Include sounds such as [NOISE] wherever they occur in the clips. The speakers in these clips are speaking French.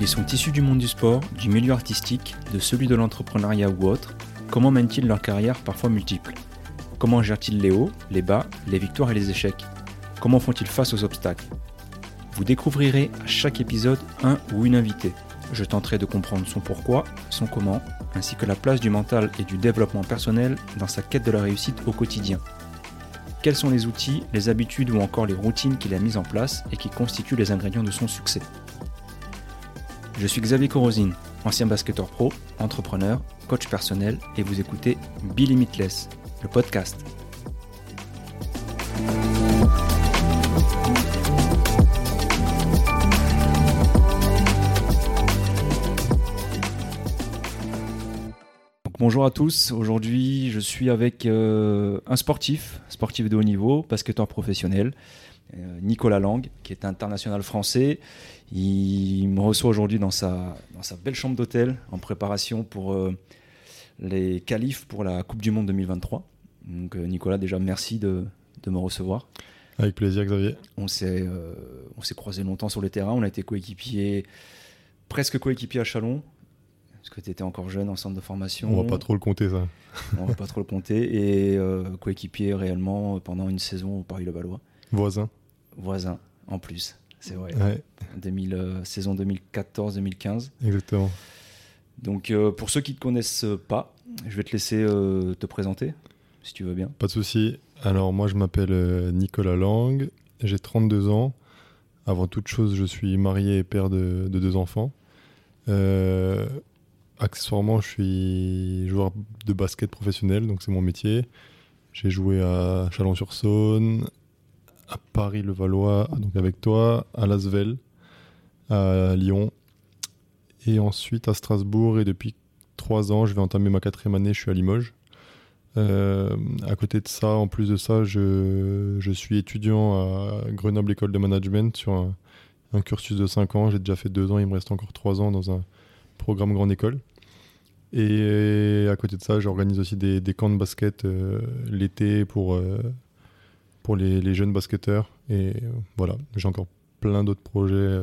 Ils sont issus du monde du sport, du milieu artistique, de celui de l'entrepreneuriat ou autre. Comment mènent-ils leur carrière parfois multiples Comment gèrent-ils les hauts, les bas, les victoires et les échecs? Comment font-ils face aux obstacles? Vous découvrirez à chaque épisode un ou une invitée. Je tenterai de comprendre son pourquoi, son comment, ainsi que la place du mental et du développement personnel dans sa quête de la réussite au quotidien. Quels sont les outils, les habitudes ou encore les routines qu'il a mises en place et qui constituent les ingrédients de son succès? Je suis Xavier Corosine, ancien basketteur pro, entrepreneur, coach personnel et vous écoutez Be Limitless, le podcast. bonjour à tous. Aujourd'hui, je suis avec euh, un sportif, sportif de haut niveau, basketteur professionnel, Nicolas Lang, qui est international français. Il me reçoit aujourd'hui dans sa, dans sa belle chambre d'hôtel en préparation pour euh, les qualifs pour la Coupe du Monde 2023. Donc, Nicolas, déjà, merci de, de me recevoir. Avec plaisir, Xavier. On s'est s'est croisés longtemps sur le terrain. On a été coéquipiers, presque coéquipiers à Chalon. Parce que tu étais encore jeune en centre de formation. On va pas trop le compter, ça. [LAUGHS] On va pas trop le compter. Et euh, coéquipier réellement pendant une saison au Paris-le-Valois. Voisin. Voisin, en plus. C'est vrai. Ouais. 2000, euh, saison 2014-2015. Exactement. Donc, euh, pour ceux qui ne te connaissent pas, je vais te laisser te présenter, si tu veux bien. Pas de souci. Alors, moi, je m'appelle Nicolas Lang. J'ai 32 ans. Avant toute chose, je suis marié et père de, de deux enfants. Euh, accessoirement, je suis joueur de basket professionnel, donc c'est mon métier. J'ai joué à Chalon-sur-Saône, à Paris-le-Valois, donc avec toi, à Lasvel, à Lyon, et ensuite à Strasbourg. Et depuis trois ans, je vais entamer ma quatrième année, je suis à Limoges. Euh, à côté de ça, en plus de ça, je, je suis étudiant à Grenoble École de Management sur un, cursus de cinq ans. J'ai déjà fait deux ans, il me reste encore trois ans dans un programme grande école. Et à côté de ça, j'organise aussi des, des, camps de basket euh, l'été pour, euh, pour les, les, jeunes basketteurs. Et euh, voilà, j'ai encore plein d'autres projets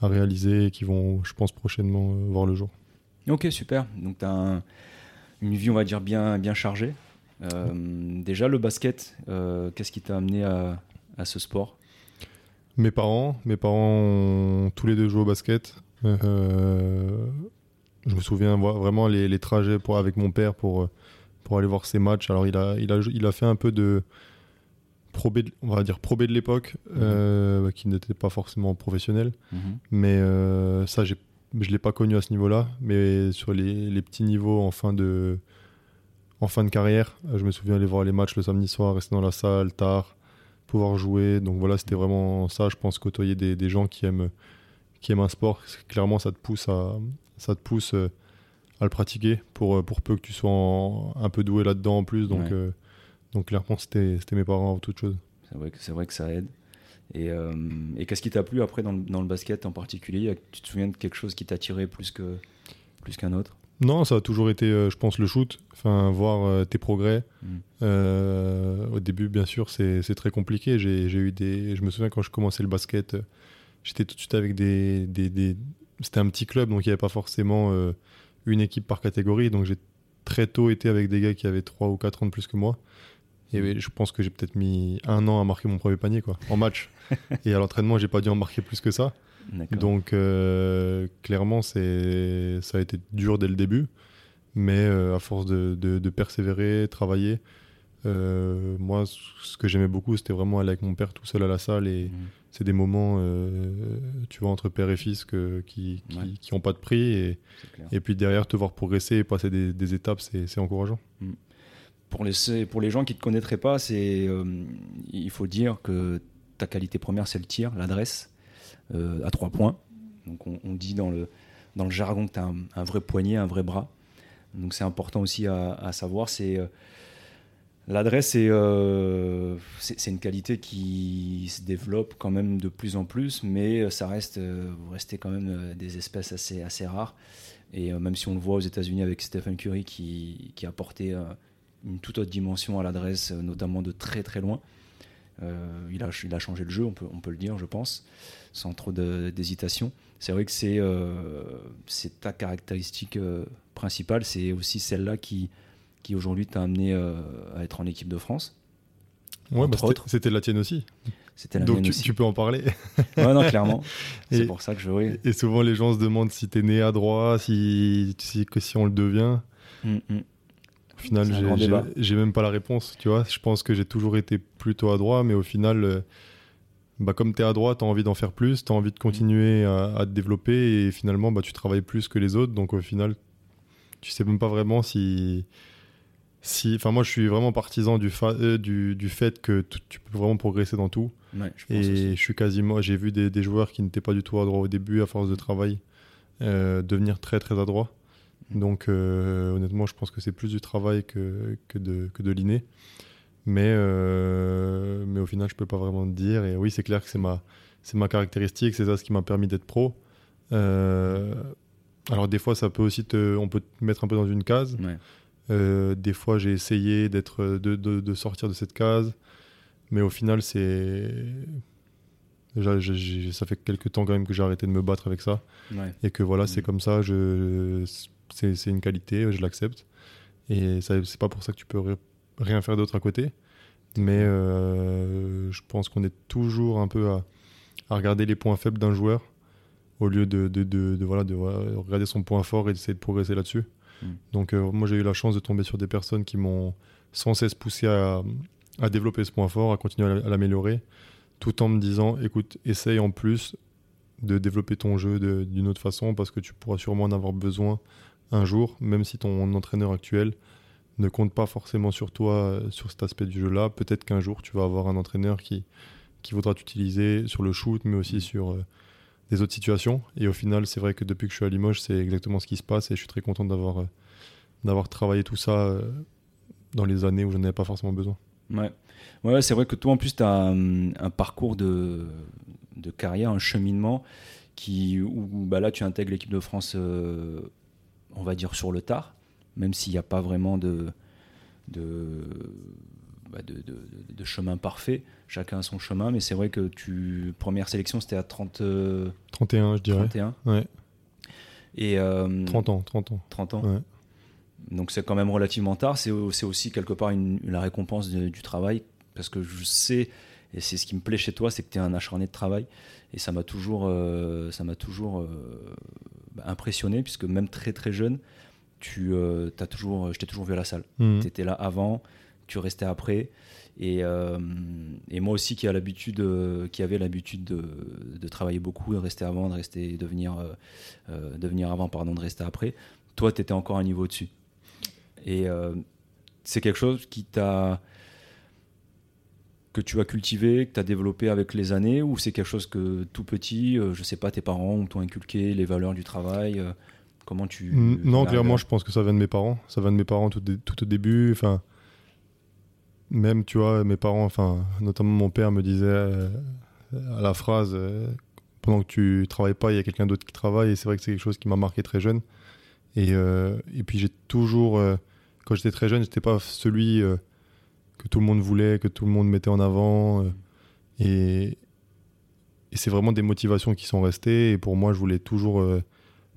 à réaliser qui vont, je pense, prochainement voir le jour. Ok, super. Donc tu as une vie, on va dire, bien, bien chargée. déjà, le basket, qu'est-ce qui t'a amené à, à, ce sport? Mes parents. Mes parents ont tous les deux joué au basket. Euh, je me souviens vraiment les, les, trajets pour, avec mon père pour, pour aller voir ses matchs. Alors, il a, il a, il a fait un peu de probé, on va dire probé de l'époque, mhm. euh, qui n'était pas forcément professionnel. Mhm. Mais euh, ça, je ne l'ai pas connu à ce niveau-là. Mais sur les, les, petits niveaux en fin, de, en fin de carrière, je me souviens aller voir les matchs le samedi soir, rester dans la salle tard, pouvoir jouer. Donc voilà, c'était vraiment ça. Je pense côtoyer des, des gens qui aiment, qui aiment un sport. Clairement, ça te pousse à, ça te pousse euh, à le pratiquer pour, euh, pour peu que tu sois un peu doué là-dedans en plus. Donc, euh, donc clairement, c'était mes parents avant toute chose. C'est vrai, que, vrai que ça aide. Et, et qu'est-ce qui t'a plu après dans le, dans le, basket en particulier? Tu te souviens de quelque chose qui t'a tiré plus qu'un plus qu'un autre? Non, ça a toujours été, je pense, le shoot. Enfin, voir tes progrès. Mm. au début, bien sûr, c'est très compliqué. J'ai eu des. Je me souviens quand je commençais le basket, j'étais tout de suite avec des, des, c'était un petit club, donc il n'y avait pas forcément euh, une équipe par catégorie. Donc j'ai très tôt été avec des gars qui avaient 3 ou 4 ans de plus que moi. Et je pense que j'ai peut-être mis un an à marquer mon premier panier quoi, en match. [LAUGHS] et à l'entraînement, j'ai pas dû en marquer plus que ça. Donc euh, clairement, c'est ça a été dur dès le début, mais euh, à force de, de, persévérer, travailler, moi, ce que j'aimais beaucoup, c'était vraiment aller avec mon père tout seul à la salle et, mmh c'est des moments, euh, tu vois, entre père et fils que, qui n'ont qui, pas de prix. Et, et puis derrière, te voir progresser et passer des, des étapes, c'est encourageant. Mm. Pour, les, pour les gens qui ne te connaîtraient pas, euh, il faut dire que ta qualité première, c'est le tir, l'adresse, euh, à trois points. Donc on, dit dans le, dans le jargon que tu as un, vrai poignet, un vrai bras. Donc c'est important aussi à, savoir. C'est L'adresse, euh, c'est une qualité qui se développe quand même de plus en plus, mais ça reste, euh, vous restez quand même euh, des espèces assez, assez rares. Et même si on le voit aux États-Unis avec Stephen Curry qui, qui a apporté une toute autre dimension à l'adresse, notamment de très très loin, il, a, il a changé le jeu, on peut, on peut le dire, je pense, sans trop d'hésitation. C'est vrai que c'est c'est ta caractéristique principale, c'est aussi celle-là qui, qui aujourd'hui t'a amené à être en équipe de France. Ouais, bah c'était la tienne aussi. Donc tu, peux en parler. ouais, non, clairement. [LAUGHS] C'est pour ça que je. Oui. Et souvent les gens se demandent si t'es né à droite, si, si, si on le devient. Mm, mm. Au final, j'ai même pas la réponse. Tu vois, je pense que j'ai toujours été plutôt à droite, mais au final, euh, bah, comme tu es à droite, tu as envie d'en faire plus, tu as envie de continuer à, à, te développer et finalement, bah, tu travailles plus que les autres. Donc au final, tu sais même pas vraiment si si, enfin moi je suis vraiment partisan du, euh, du, du, fait que tu peux vraiment progresser dans tout. et je suis quasiment, j'ai vu des, des, joueurs qui n'étaient pas du tout à droit au début à force de travail euh, devenir très très adroit. Mm. Donc euh, honnêtement je pense que c'est plus du travail que, que de, que de l'inné. Mais, mais au final je peux pas vraiment te dire. Et oui c'est clair que c'est ma, c'est ma caractéristique, c'est ça ce qui m'a permis d'être pro. alors des fois ça peut aussi te, on peut te mettre un peu dans une case. Euh, des fois, j'ai essayé d'être, de, de, sortir de cette case, mais au final, c'est déjà, ça fait quelques temps quand même que j'ai arrêté de me battre avec ça, et que voilà, c'est mm. comme ça. Je, c'est, une qualité, je l'accepte, et c'est pas pour ça que tu peux rien faire d'autre à côté. Mais euh, je pense qu'on est toujours un peu à, à regarder les points faibles d'un joueur au lieu de, de, de, voilà, de regarder son point fort et d'essayer de progresser là-dessus. Mm. Donc euh, moi j'ai eu la chance de tomber sur des personnes qui m'ont sans cesse poussé à, développer ce point fort, à continuer à l'améliorer, tout en me disant écoute, essaye en plus de développer ton jeu d'une autre façon parce que tu pourras sûrement en avoir besoin un jour, même si ton entraîneur actuel ne compte pas forcément sur toi euh, sur cet aspect du jeu-là. Peut-être qu'un jour tu vas avoir un entraîneur qui, qui voudra t'utiliser sur le shoot, mais aussi sur euh, des autres situations. Et au final, c'est vrai que depuis que je suis à Limoges, c'est exactement ce qui se passe et je suis très content d'avoir euh, travaillé tout ça dans les années où je n'en avais pas forcément besoin. Ouais, ouais c'est vrai que toi, en plus, tu as un, parcours de, de, carrière, un cheminement qui, où bah là, tu intègres l'équipe de France, on va dire, sur le tard, même s'il n'y a pas vraiment de, de bah, de, de, chemin parfait. Chacun a son chemin, mais c'est vrai que tu première sélection c'était à 30 31 je dirais. 31. Ouais. Et 30 euh, ans, 30 ans. 30 ans. Ouais. Donc c'est quand même relativement tard. C'est aussi quelque part une, la récompense du travail parce que je sais et c'est ce qui me plaît chez toi, c'est que tu es un acharné de travail et ça m'a toujours, euh, ça m'a toujours euh, impressionné puisque même très très jeune, tu as toujours, je t'ai toujours vu à la salle. Mmh. Tu étais là avant, tu restais après. Et, euh, et moi aussi qui, a l'habitude, euh, qui avait l'habitude de, de, travailler beaucoup, de rester avant, de rester, de venir, euh, de venir avant, pardon, de rester après. Toi, tu étais encore un niveau au-dessus. Et c'est quelque chose qui t'a que tu as cultivé, que tu as développé avec les années, ou c'est quelque chose que tout petit, je sais pas, tes parents t'ont inculqué les valeurs du travail Comment tu. Non, clairement, je pense que ça vient de mes parents. Ça vient de mes parents tout, tout au début. Enfin, même, tu vois, mes parents, enfin, notamment mon père me disait euh, à la phrase euh, pendant que tu travailles pas, il y a quelqu'un d'autre qui travaille. Et c'est vrai que c'est quelque chose qui m'a marqué très jeune. Et, euh, et puis j'ai toujours, quand j'étais très jeune, j'étais pas celui que tout le monde voulait, que tout le monde mettait en avant. et, et c'est vraiment des motivations qui sont restées. Et pour moi, je voulais toujours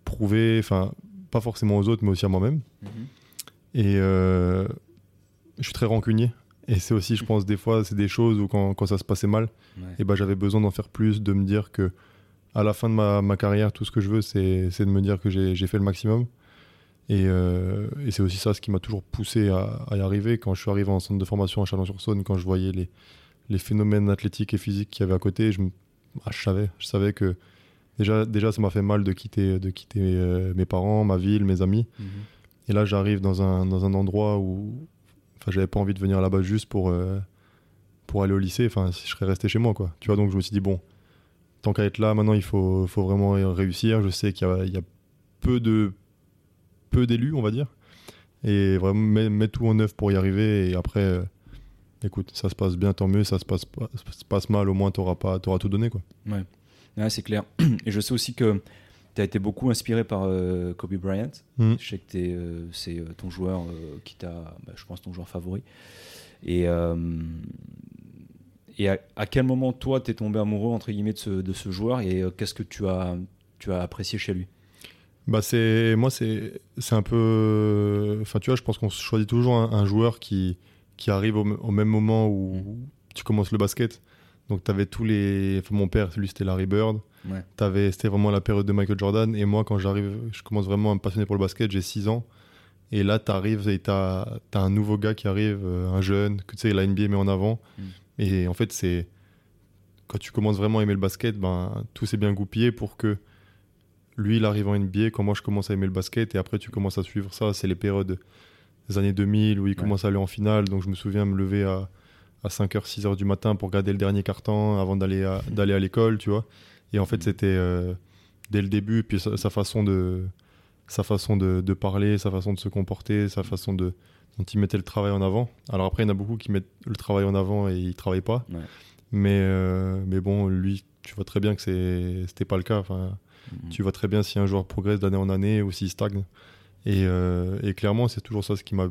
prouver, enfin, pas forcément aux autres, mais aussi à moi-même. Mm-hmm. Et je suis très rancunier. Et c'est aussi, je pense, des fois, c'est des choses où quand, quand ça se passait mal, et ben, j'avais besoin d'en faire plus, de me dire que à la fin de ma, ma carrière, tout ce que je veux, c'est de me dire que j'ai fait le maximum. Et, euh, et c'est aussi ça ce qui m'a toujours poussé à, y arriver. Quand je suis arrivé en centre de formation à Chalon-sur-Saône, quand je voyais les, les phénomènes athlétiques et physiques qu'il y avait à côté, je, ah, je savais, je savais que déjà, déjà ça m'a fait mal de quitter, de quitter euh, mes parents, ma ville, mes amis. Mhm. Et là, j'arrive dans un, dans un endroit où, j'avais pas envie de venir là-bas juste pour, euh, pour aller au lycée. Enfin, je serais resté chez moi, quoi. Tu vois, donc je me suis dit, bon, tant qu'à être là, maintenant, il faut, faut vraiment réussir. Je sais qu'il y, y a, peu de peu d'élus, on va dire. Et vraiment, mettre tout en œuvre pour y arriver. Et après, euh, écoute, ça se passe bien, tant mieux. Ça se passe, se passe mal, au moins, tu auras, tout donné, quoi. Ouais, ouais c'est clair. [CLEARS THROAT] Et je sais aussi que tu as été beaucoup inspiré par euh, Kobe Bryant. Mm. Je sais que euh, c'est ton joueur qui t'a, bah, je pense, ton joueur favori. Et, Et à, quel moment, toi, t'es tombé amoureux, entre guillemets, de ce, de ce joueur et qu'est-ce que tu as, tu as apprécié chez lui? Bah c'est moi c'est c'est un peu enfin tu vois je pense qu'on choisit toujours un, joueur qui qui arrive au, même moment où tu commences le basket. Donc tu avais tous les enfin, mon père lui c'était Larry Bird. Ouais. c'était vraiment la période de Michael Jordan. Et moi quand j'arrive je commence vraiment à me passionner pour le basket j'ai 6 ans. Et là tu arrives et tu as, un nouveau gars qui arrive euh, un jeune que tu sais la NBA met en avant. Mm. et en fait c'est quand tu commences vraiment à aimer le basket ben tout s'est bien goupillé pour que lui, il arrive en NBA, quand moi je commence à aimer le basket, et après tu commences à suivre ça. C'est les périodes des années 2000 où il commence à aller en finale. Donc je me souviens me lever à, à 5h, 6h du matin pour regarder le dernier carton avant d'aller à, [LAUGHS] d'aller à l'école, tu vois. Et en fait, mm. c'était euh, dès le début, puis sa, façon, de, sa façon de, de, parler, sa façon de se comporter, sa façon de, dont il mettait le travail en avant. Alors après, il y en a beaucoup qui mettent le travail en avant et ils ne travaillent pas. Mais, euh, mais bon, lui, tu vois très bien que c'est, c'était pas le cas. Enfin, Mhm. Tu vois très bien si un joueur progresse d'année en année ou s'il stagne. Et, euh, et clairement, c'est toujours ça ce qui m'a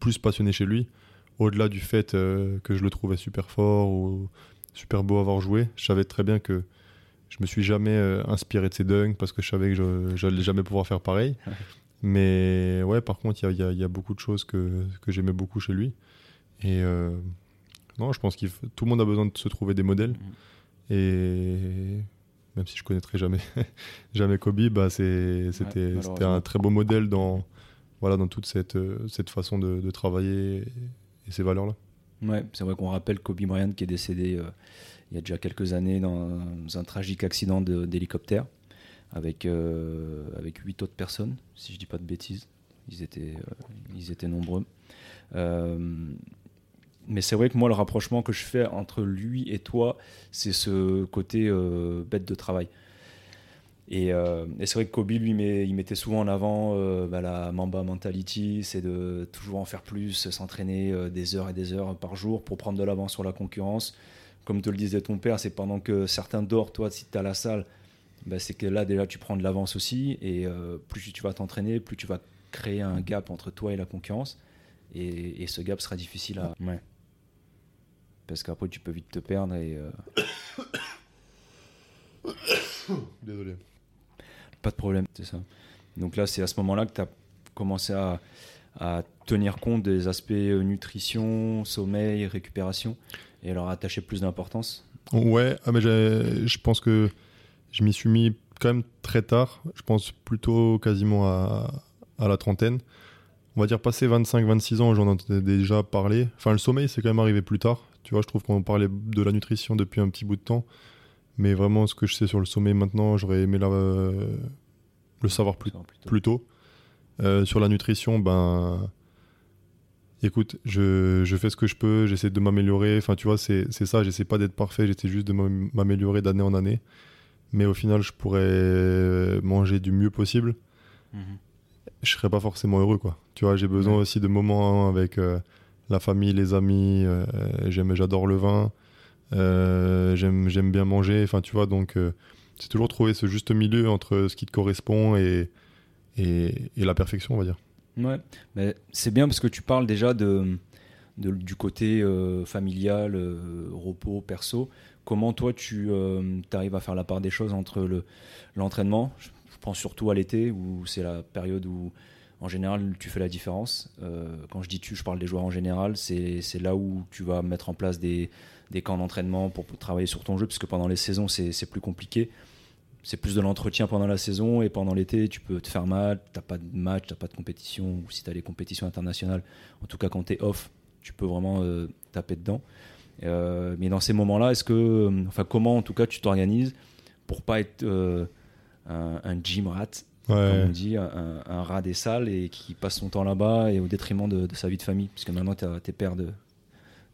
plus passionné chez lui. Au-delà du fait euh, que je le trouvais super fort ou super beau à avoir joué, je savais très bien que je me suis jamais euh, inspiré de ses dunks parce que je savais que je n'allais jamais pouvoir faire pareil. Mais ouais, par contre, il y, y a, beaucoup de choses que, que j'aimais beaucoup chez lui. Et non, je pense que tout le monde a besoin de se trouver des modèles. Mhm. Et même si je connaîtrais jamais, [LAUGHS] jamais Kobe, bah c'était un très beau modèle dans, voilà, dans toute cette, euh, cette façon de, travailler et, ces valeurs-là. Ouais, c'est vrai qu'on rappelle Kobe Bryant qui est décédé euh, il y a déjà quelques années dans un tragique accident d'hélicoptère avec, euh, avec huit autres personnes, si je dis pas de bêtises. Ils étaient, ils étaient nombreux mais c'est vrai que moi, le rapprochement que je fais entre lui et toi, c'est ce côté euh, bête de travail. Euh, et, c'est vrai que Kobe, lui, il mettait souvent en avant euh, bah, la Mamba mentality, c'est de toujours en faire plus, s'entraîner des heures et des heures par jour pour prendre de l'avance sur la concurrence. Comme te le disait ton père, c'est pendant que certains dorment, toi, si tu à la salle, bah, c'est que là, déjà, tu prends de l'avance aussi. Et plus tu vas t'entraîner, plus tu vas créer un gap entre toi et la concurrence. Et, ce gap sera difficile à. Parce qu'après tu peux vite te perdre et. Euh, [COUGHS] Désolé. Pas de problème, c'est ça. Donc là, c'est à ce moment-là que tu as commencé à, tenir compte des aspects euh, nutrition, sommeil, récupération et leur attacher plus d'importance Ouais, ah mais je pense que je m'y suis mis quand même très tard. Je pense plutôt quasiment à, à la trentaine. On va dire passé 25-26 ans, j'en ai déjà parlé. Enfin, le sommeil, c'est quand même arrivé plus tard. Tu vois, je trouve qu'on parlait de la nutrition depuis un petit bout de temps. Mais vraiment, ce que je sais sur le sommeil maintenant, j'aurais aimé le savoir plus, tôt. Euh, sur la nutrition, ben. Écoute, je, fais ce que je peux, j'essaie de m'améliorer. Enfin, tu vois, c'est ça, j'essaie pas d'être parfait, j'essaie juste de m'améliorer d'année en année. Mais au final, je pourrais manger du mieux possible. Mhm. Je serais pas forcément heureux, quoi. Tu vois, j'ai besoin aussi de moments avec. Euh, la famille, les amis. Euh, j'aime, j'adore le vin. Euh, j'aime, j'aime bien manger. Enfin, tu vois, donc c'est toujours trouver ce juste milieu entre ce qui te correspond et, et, la perfection, on va dire. Ouais, mais c'est bien parce que tu parles déjà de, du côté familial, repos, perso. Comment toi tu arrives à faire la part des choses entre le, l'entraînement? Je, pense surtout à l'été où c'est la période où en général, tu fais la différence. Euh, quand je dis tu, je parle des joueurs en général. C'est là où tu vas mettre en place des, des camps d'entraînement pour, travailler sur ton jeu, puisque pendant les saisons, c'est plus compliqué. C'est plus de l'entretien pendant la saison et pendant l'été, tu peux te faire mal. Tu n'as pas de match, tu n'as pas de compétition. Ou si tu as des compétitions internationales, en tout cas quand tu es off, tu peux vraiment euh, taper dedans. Euh, mais dans ces moments-là, est-ce que, enfin, comment en tout cas tu t'organises pour pas être un, un, gym rat comme on dit, un, rat des salles et qui passe son temps là-bas et au détriment de, sa vie de famille. Puisque maintenant, tu es père de,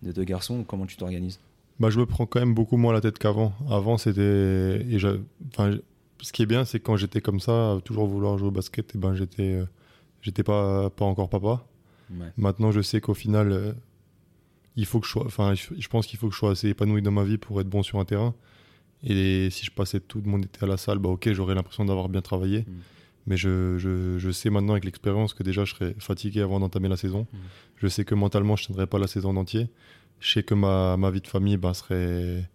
de, deux garçons. Comment tu t'organises? Bah, Je me prends quand même beaucoup moins la tête qu'avant. Avant, c'était. ce qui est bien, c'est que quand j'étais comme ça, toujours vouloir jouer au basket, et eh ben, j'étais euh, j'étais pas, pas encore papa. Maintenant, je sais qu'au final, euh, il faut que je sois. Je, pense qu'il faut que je sois assez épanoui dans ma vie pour être bon sur un terrain. Et si je passais tout mon été à la salle, bah ok, j'aurais l'impression d'avoir bien travaillé. Mm. Mais je, je, je, sais maintenant avec l'expérience que déjà je serais fatigué avant d'entamer la saison. Mm. Je sais que mentalement je ne tiendrai pas la saison entière. je sais que ma, ma vie de famille bah, serait.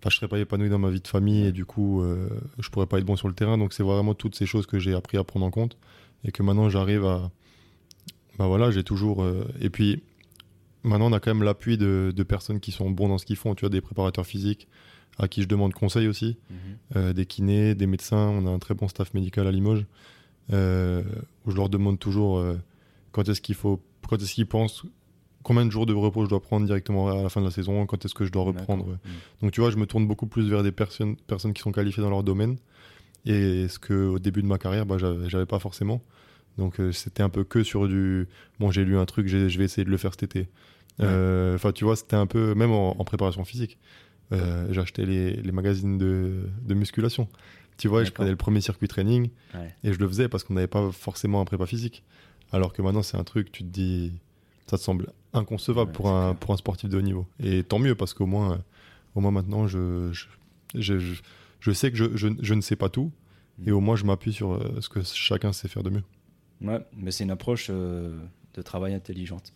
Enfin, je serais pas épanoui dans ma vie de famille et du coup, euh, je pourrais pas être bon sur le terrain. Donc, c'est vraiment toutes ces choses que j'ai appris à prendre en compte et que maintenant j'arrive à. Bah voilà, j'ai toujours. euh, Et puis, maintenant, on a quand même l'appui de, de personnes qui sont bons dans ce qu'ils font. Tu vois, des préparateurs physiques à qui je demande conseil aussi, Mhm. euh, des kinés, des médecins. On a un très bon staff médical à Limoges euh, où je leur demande toujours euh, quand est-ce qu'il faut, quand est-ce qu'ils pensent, combien de jours de repos je dois prendre directement à la fin de la saison, quand est-ce que je dois reprendre. Mhm. Donc tu vois, je me tourne beaucoup plus vers des personnes, personnes qui sont qualifiées dans leur domaine. Et ce que au début de ma carrière, bah, j'avais pas forcément. Donc c'était un peu que sur du. Bon, j'ai lu un truc, je vais essayer de le faire cet été. Enfin, tu vois, c'était un peu même en, en préparation physique. Euh, acheté les, les magazines de, de musculation. Tu vois, je prenais le premier circuit training Ouais. et je le faisais parce qu'on n'avait pas forcément un prépa physique. Alors que maintenant, c'est un truc, tu te dis, ça te semble inconcevable Ouais, pour, un, clair. pour un sportif de haut niveau. Et tant mieux parce qu'au moins, euh, au moins maintenant, je, je, je, je- je sais que je, je, je ne sais pas tout et Mm. au moins, je m'appuie sur euh, ce que chacun sait faire de mieux. Ouais, mais c'est une approche euh, de travail intelligente.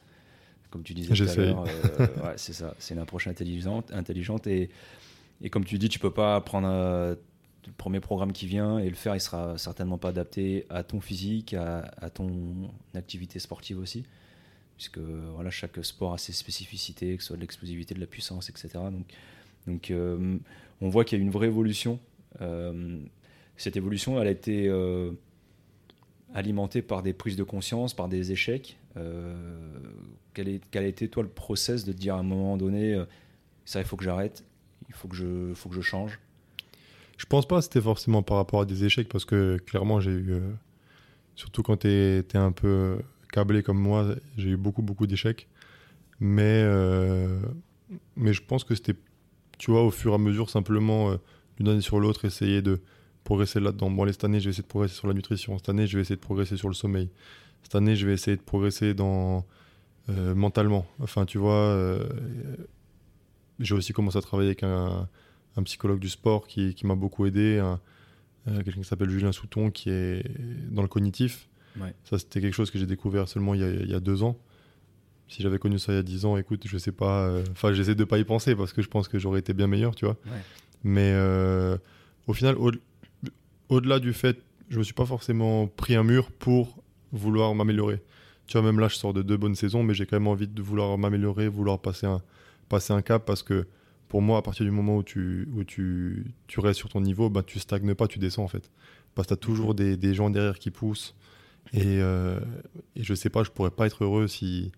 Comme tu disais tout à l'heure, euh, [LAUGHS] ouais, c'est ça. C'est une approche intelligente, intelligente et, et comme tu dis, tu peux pas prendre euh, le premier programme qui vient et le faire, il sera certainement pas adapté à ton physique, à, à ton activité sportive aussi, puisque voilà, chaque sport a ses spécificités, que ce soit de l'explosivité, de la puissance, etc. Donc, donc euh, on voit qu'il y a une vraie évolution. Cette évolution, elle a été alimentée par des prises de conscience, par des échecs. Euh, quel, est, a été, toi, le process de dire à un moment donné, euh, ça, il faut que j'arrête, il faut que je, faut que je change? Je pense pas c'était forcément par rapport à des échecs parce que clairement, j'ai eu, euh, surtout quand tu es, un peu câblé comme moi, j'ai eu beaucoup, beaucoup d'échecs. Mais, mais je pense que c'était, tu vois, au fur et à mesure, simplement d'une année sur l'autre, essayer de progresser là-dedans. Bon, allez, cette année, je vais essayer de progresser sur la nutrition. Cette année, je vais essayer de progresser sur le sommeil. Cette année, je vais essayer de progresser dans, euh, mentalement. Enfin, tu vois, euh, j'ai aussi commencé à travailler avec un, un psychologue du sport qui, qui m'a beaucoup aidé, euh, quelqu'un qui s'appelle Julien Souton qui est dans le cognitif. Ouais. Ça, c'était quelque chose que j'ai découvert seulement il y, a, il y a deux ans. Si j'avais connu ça il y a dix ans, écoute, je sais pas. euh, Enfin, j'essaie de pas y penser parce que je pense que j'aurais été bien meilleur, tu vois. Ouais. Mais euh, au final, au- au-delà du fait, je me suis pas forcément pris un mur pour vouloir m'améliorer. Tu vois, même là, je sors de deux bonnes saisons, mais j'ai quand même envie de vouloir m'améliorer, vouloir passer un, passer un cap parce que pour moi, à partir du moment où tu, où tu, tu restes sur ton niveau, bah, tu stagnes pas, tu descends en fait. Parce que tu as toujours des, des gens derrière qui poussent. Et, euh, et je sais pas, je pourrais pas être heureux si.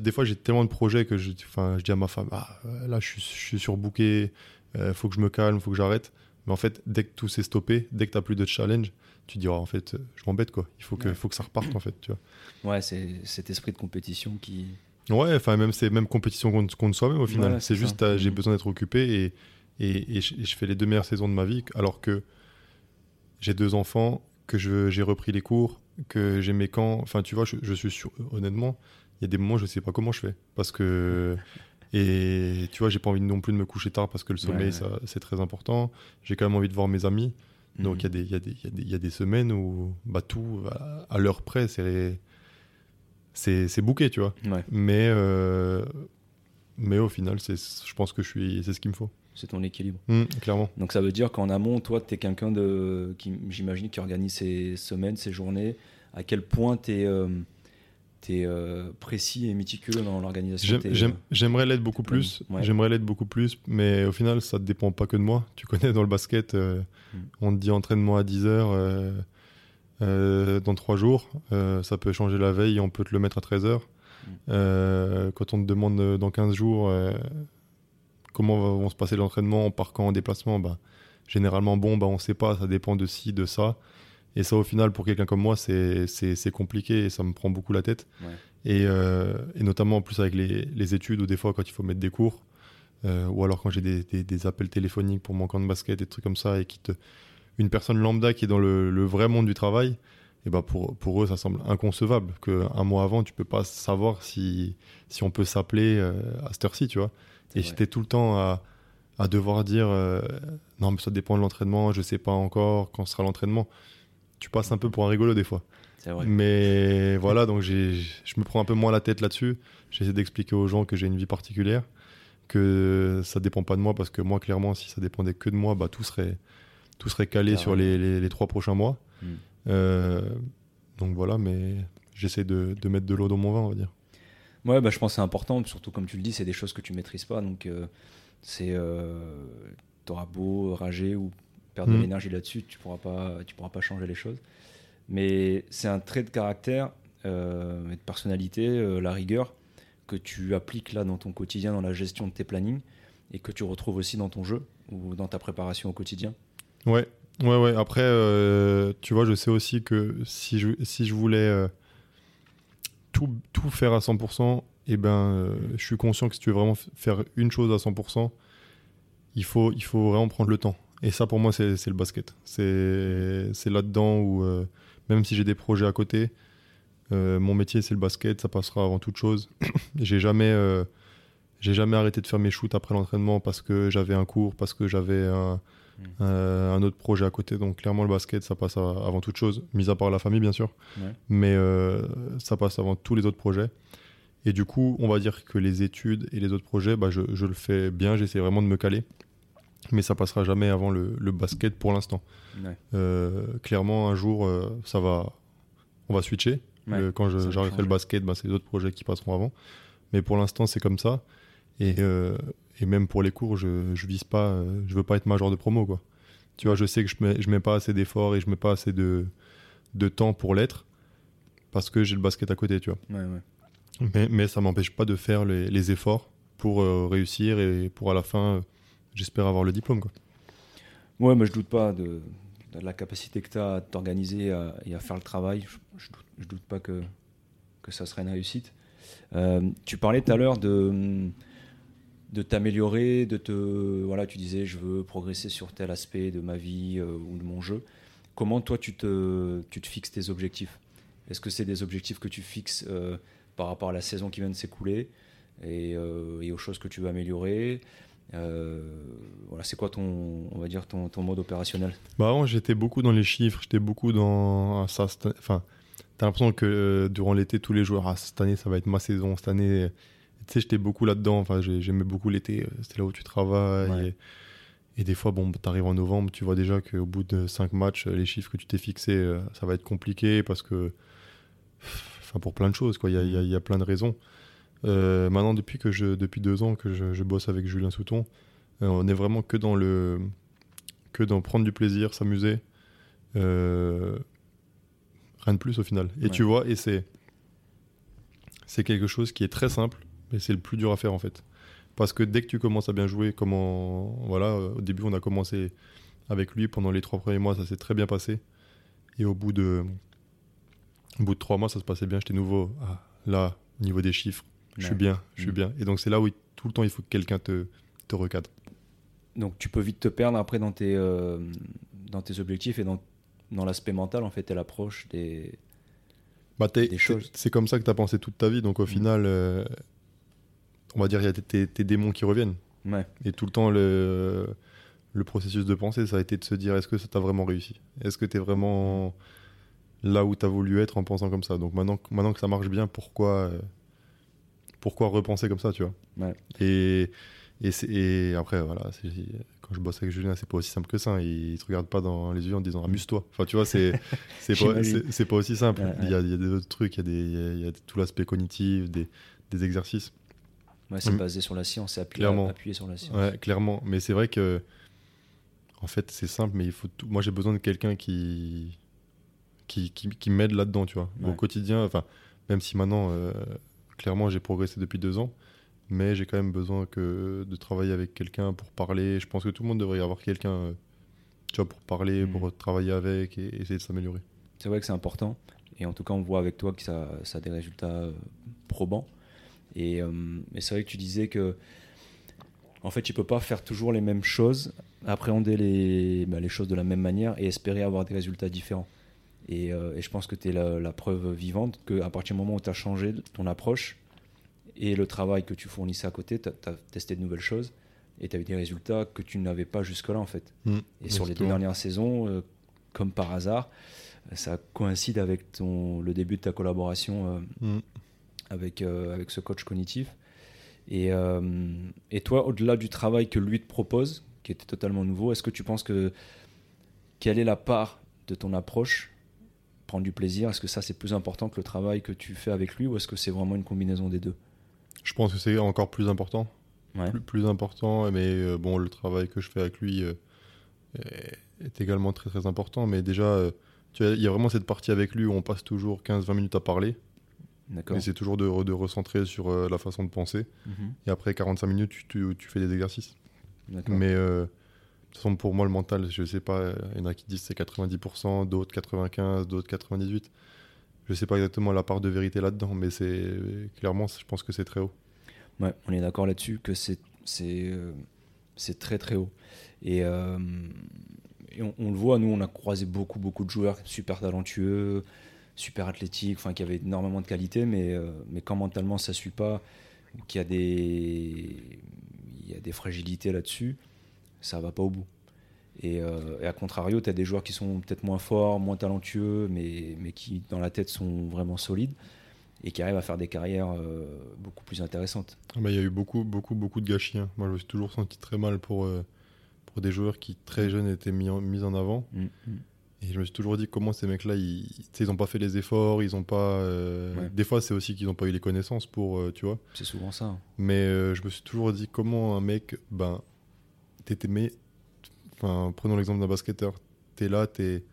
Des fois, j'ai tellement de projets que je, je dis à ma femme ah, là, je suis, je suis surbooké, il faut que je me calme, faut que j'arrête. Mais en fait, dès que tout s'est stoppé, dès que tu plus de challenge, tu te dis oh, en fait, je m'embête quoi. Il faut que, Ouais. faut que ça reparte en fait. Tu vois. Ouais, c'est cet esprit de compétition qui. Ouais, enfin même c'est même compétition contre, contre soi-même au final. C'est juste euh, j'ai Mhm. besoin d'être occupé et, et, et je, et je fais les deux meilleures saisons de ma vie alors que j'ai deux enfants, que j'ai repris les cours, que j'ai mes camps. Enfin tu vois, je, je suis sûr, honnêtement, il y a des moments où je sais pas comment je fais parce que et tu vois j'ai pas envie non plus de me coucher tard parce que le sommeil Ouais, ça c'est très important. J'ai quand même envie de voir mes amis. Donc il y, a Mhm. des- il y, il y, des- il y a des semaines où bah, tout à, à l'heure près c'est c'est c'est bouqué tu vois. Ouais, Mais, euh, mais au final, c'est, je pense que je suis, c'est ce qu'il me faut. c'est ton équilibre. Hum, clairement. Donc ça veut dire qu'en amont, toi, tu es quelqu'un de, qui, j'imagine, qui organise ses semaines, ses journées. À quel point tu es, précis et méticuleux dans l'organisation euh, j'aimerais l'être beaucoup plus. Ouais. J'aimerais l'être beaucoup plus. Mais au final, ça ne dépend pas que de moi. Tu connais dans le basket, euh, Mm. on te dit entraînement à 10 heures euh, euh, dans 3 jours. Euh, ça peut changer la veille, on peut te le mettre à 13 heures. Mm. Euh, quand on te demande euh, dans 15 jours euh, comment va- vont se passer l'entraînement, on part quand en déplacement, bah, généralement, bon, bah, on ne sait pas, ça dépend de ci, de ça. Et ça, au final, pour quelqu'un comme moi, c'est compliqué et ça me prend beaucoup la tête. Ouais. Et, euh, et notamment, en plus, avec les, les études ou des fois quand il faut mettre des cours, euh, ou alors quand j'ai des, des- des appels téléphoniques pour mon camp de basket, des trucs comme ça, et qui te... une personne lambda qui est dans le, le vrai monde du travail, et bah pour, pour eux, ça semble inconcevable qu'un mois avant, tu peux pas savoir si, si on peut s'appeler euh, à cette heure-ci, tu vois. Et j'étais tout le temps à, à devoir dire non, mais ça dépend de l'entraînement, je sais pas encore quand sera l'entraînement. Tu passes un peu pour un rigolo des fois. C'est vrai. Mais [LAUGHS] voilà, donc j'ai- je me prends un peu moins la tête là-dessus. J'essaie d'expliquer aux gens que j'ai une vie particulière, que ça dépend pas de moi, parce que moi, clairement, si ça dépendait que de moi, bah, tout, serait, tout serait calé sur les, les- les trois prochains mois. Mm. Euh, donc voilà, mais j'essaie de, de mettre de l'eau dans mon vin, on va dire. Ouais, bah, je pense que c'est important, surtout comme tu le dis, c'est des choses que tu maîtrises pas. Donc, euh, c'est. Euh, T'auras beau rager ou perdre de Mm. l'énergie là-dessus, tu pourras pas, tu pourras pas changer les choses. Mais c'est un trait de caractère euh, et de personnalité, euh, la rigueur, que tu appliques là dans ton quotidien, dans la gestion de tes plannings, et que tu retrouves aussi dans ton jeu ou dans ta préparation au quotidien. Ouais, ouais, ouais. Après, euh, tu vois, je sais aussi que si je, si je voulais tout, tout faire à 100%, eh ben, je suis conscient que si tu veux vraiment faire une chose à 100%, il faut, il faut vraiment prendre le temps. Et ça, pour moi, c'est le basket. C'est là-dedans où, euh, même si j'ai des projets à côté, euh, mon métier, c'est le basket, ça passera avant toute chose. [COUGHS] j'ai jamais, euh, jamais arrêté de faire mes shoots après l'entraînement parce que j'avais un cours, parce que j'avais un, euh, un autre projet à côté. Donc clairement, le basket, ça passe avant toute chose, mis à part la famille, bien sûr. Ouais. Mais euh, ça passe avant tous les autres projets. Et du coup, on va dire que les études et les autres projets, bah, je, je le fais bien, j'essaie vraiment de me caler. Mais ça passera jamais avant le, le basket pour l'instant. Ouais. Euh, clairement, un jour, euh, ça va, on va switcher. Ouais, Le- quand j'arrêterai le basket, bah, c'est d'autres projets qui passeront avant. Mais pour l'instant, c'est comme ça. Et, euh, et même pour les cours, je, je vise pas, je veux pas être major de promo, quoi. Tu vois, je sais que je mets, je mets pas assez d'efforts et je mets pas assez de, de temps pour l'être parce que j'ai le basket à côté, tu vois. Ouais. Mais, mais ça m'empêche pas de faire les, les efforts pour réussir et pour à la fin, j'espère avoir le diplôme, quoi. Ouais, mais je doute pas de, la capacité que tu as à t'organiser et à faire le travail. Je, je doute, pas que, que ça serait une réussite. Euh, tu parlais tout à l'heure de, de t'améliorer, de te. Voilà, tu disais je veux progresser sur tel aspect de ma vie euh, ou de mon jeu. Comment toi tu te, tu te fixes tes objectifs? Est-ce que c'est des objectifs que tu fixes euh, par rapport à la saison qui vient de s'écouler et aux choses que tu veux améliorer? Euh, voilà, c'est quoi ton, on va dire ton, ton mode opérationnel? Bah avant, j'étais beaucoup dans les chiffres, j'étais beaucoup dans ah, ça. Enfin, t'as l'impression que euh, durant l'été, tous les jours, ah, cette année, ça va être ma saison. Cette année, euh, tu sais, j'étais beaucoup là-dedans. Enfin, j'ai- j'aimais beaucoup l'été. C'était là où tu travailles. Ouais. Et, et des fois, bon, t'arrives en novembre, tu vois déjà qu'au bout de cinq matchs, les chiffres que tu t'es fixés, ça va être compliqué parce que, enfin, pour plein de choses, quoi. Il y y a plein de raisons. Euh, maintenant, depuis que je, depuis deux ans que je, je bosse avec Julien Souton, euh, on est vraiment que dans le, que dans prendre du plaisir, s'amuser. Euh, rien de plus au final. Et Ouais. tu vois, et c'est, c'est quelque chose qui est très simple, mais c'est le plus dur à faire en fait. Parce que dès que tu commences à bien jouer, comment, voilà, au début on a commencé avec lui pendant les trois premiers mois, ça s'est très bien passé. Et au bout de, au bout de trois mois, ça se passait bien. J'étais nouveau. Ah, là, au niveau des chiffres, je suis bien, je suis Mm. bien. Et donc c'est là où il- tout le temps il faut que quelqu'un te, te recadre. Donc tu peux vite te perdre après dans tes, euh, dans tes objectifs et dans, dans l'aspect mental en fait et l'approche des... Bah, Des c'est- choses. C'est comme ça que tu as pensé toute ta vie. Donc au Mm. final, euh, on va dire, il y a tes, tes- tes démons qui reviennent. Ouais, Et tout le temps, le, le processus de pensée, ça a été de se dire est-ce que ça t'a vraiment réussi? Est-ce que tu es vraiment là où tu as voulu être en pensant comme ça? Donc maintenant, que- maintenant que ça marche bien, pourquoi, euh, pourquoi repenser comme ça, tu vois Ouais. et, et, après, voilà, quand je bosse avec Julien, c'est pas aussi simple que ça. Il te regarde pas dans les yeux en te disant amuse-toi. Enfin, tu vois, c'est [LAUGHS] c'est pas, pas aussi simple. Ouais, Il, y a, il y a des autres trucs, il y a, des, il y a- il y a tout l'aspect cognitif, des, des exercices. ouais c'est Mm. basé sur la science, c'est appuyé, appuyé sur la science. Ouais, clairement. Mais c'est vrai que, en fait, c'est simple, mais il faut tout... moi j'ai besoin de quelqu'un qui, qui, qui, qui m'aide là-dedans, tu vois. Au quotidien, enfin, même si maintenant, euh, clairement, j'ai progressé depuis deux ans, mais j'ai quand même besoin que de travailler avec quelqu'un pour parler. Je pense que tout le monde devrait y avoir quelqu'un, euh, tu vois, pour parler, pour travailler avec et essayer de s'améliorer. C'est vrai que c'est important. Et en tout cas, on voit avec toi que ça, ça a des résultats euh, probants. Et, euh, et c'est vrai que tu disais que, en fait, tu peux pas faire toujours les mêmes choses, appréhender les, bah, les choses de la même manière et espérer avoir des résultats différents. Et, euh, et je pense que tu es la, la preuve vivante qu'à partir du moment où tu as changé ton approche et le travail que tu fournissais à côté, tu as, testé de nouvelles choses et tu as eu des résultats que tu n'avais pas jusque-là, en fait. Mhm. Et sur les deux dernières saisons, euh, comme par hasard, ça coïncide avec ton, le début de ta collaboration Mm. avec, euh, avec ce coach cognitif. Et, euh, et toi, au-delà du travail que lui te propose, qui était totalement nouveau, est-ce que tu penses que quelle est la part de ton approche Prendre du plaisir, est-ce que ça c'est plus important que le travail que tu fais avec lui ou est-ce que c'est vraiment une combinaison des deux? Je pense que c'est encore plus important. Ouais. Plus, plus important, mais euh, bon, le travail que je fais avec lui euh, est, également très très important. Mais déjà, euh, il y a vraiment cette partie avec lui où on passe toujours 15-20 minutes à parler. D'accord. Et c'est toujours de, de recentrer sur la façon de penser. Mhm. Et après 45 minutes, tu, tu- tu fais des exercices. D'accord. Mais de toute façon, pour moi, le mental, je sais pas, il y en a qui disent c'est 90%, d'autres 95%, d'autres 98%. Je sais pas exactement la part de vérité là-dedans, mais c'est clairement, je pense que c'est très haut. Ouais, on est d'accord là-dessus que c'est euh, très très haut. Et, euh, on, le voit, nous on a croisé beaucoup beaucoup de joueurs super talentueux, super athlétiques, enfin qui avaient énormément de qualité, mais euh, mais quand mentalement ça suit pas, qu'il y a des y a des fragilités là-dessus, ça va pas au bout. Et, euh, et à contrario, tu as des joueurs qui sont peut-être moins forts, moins talentueux, mais, mais qui dans la tête sont vraiment solides et qui arrivent à faire des carrières euh, beaucoup plus intéressantes. Ah bah, Il y a eu beaucoup, beaucoup, beaucoup de gâchis. hein. Moi, je me suis toujours senti très mal pour, euh, pour des joueurs qui, très jeunes, étaient mis en, mis en avant. Mm, mm. Et je me suis toujours dit comment ces mecs-là, ils, tu sais, ils ont pas fait les efforts, ils ont pas. euh, Ouais. Des fois, c'est aussi qu'ils ont pas eu les connaissances pour, tu vois. C'est souvent ça. hein. Mais je me suis toujours dit comment un mec, ben, t'étais mais, enfin, prenons l'exemple d'un basketteur, t'es là, t'es,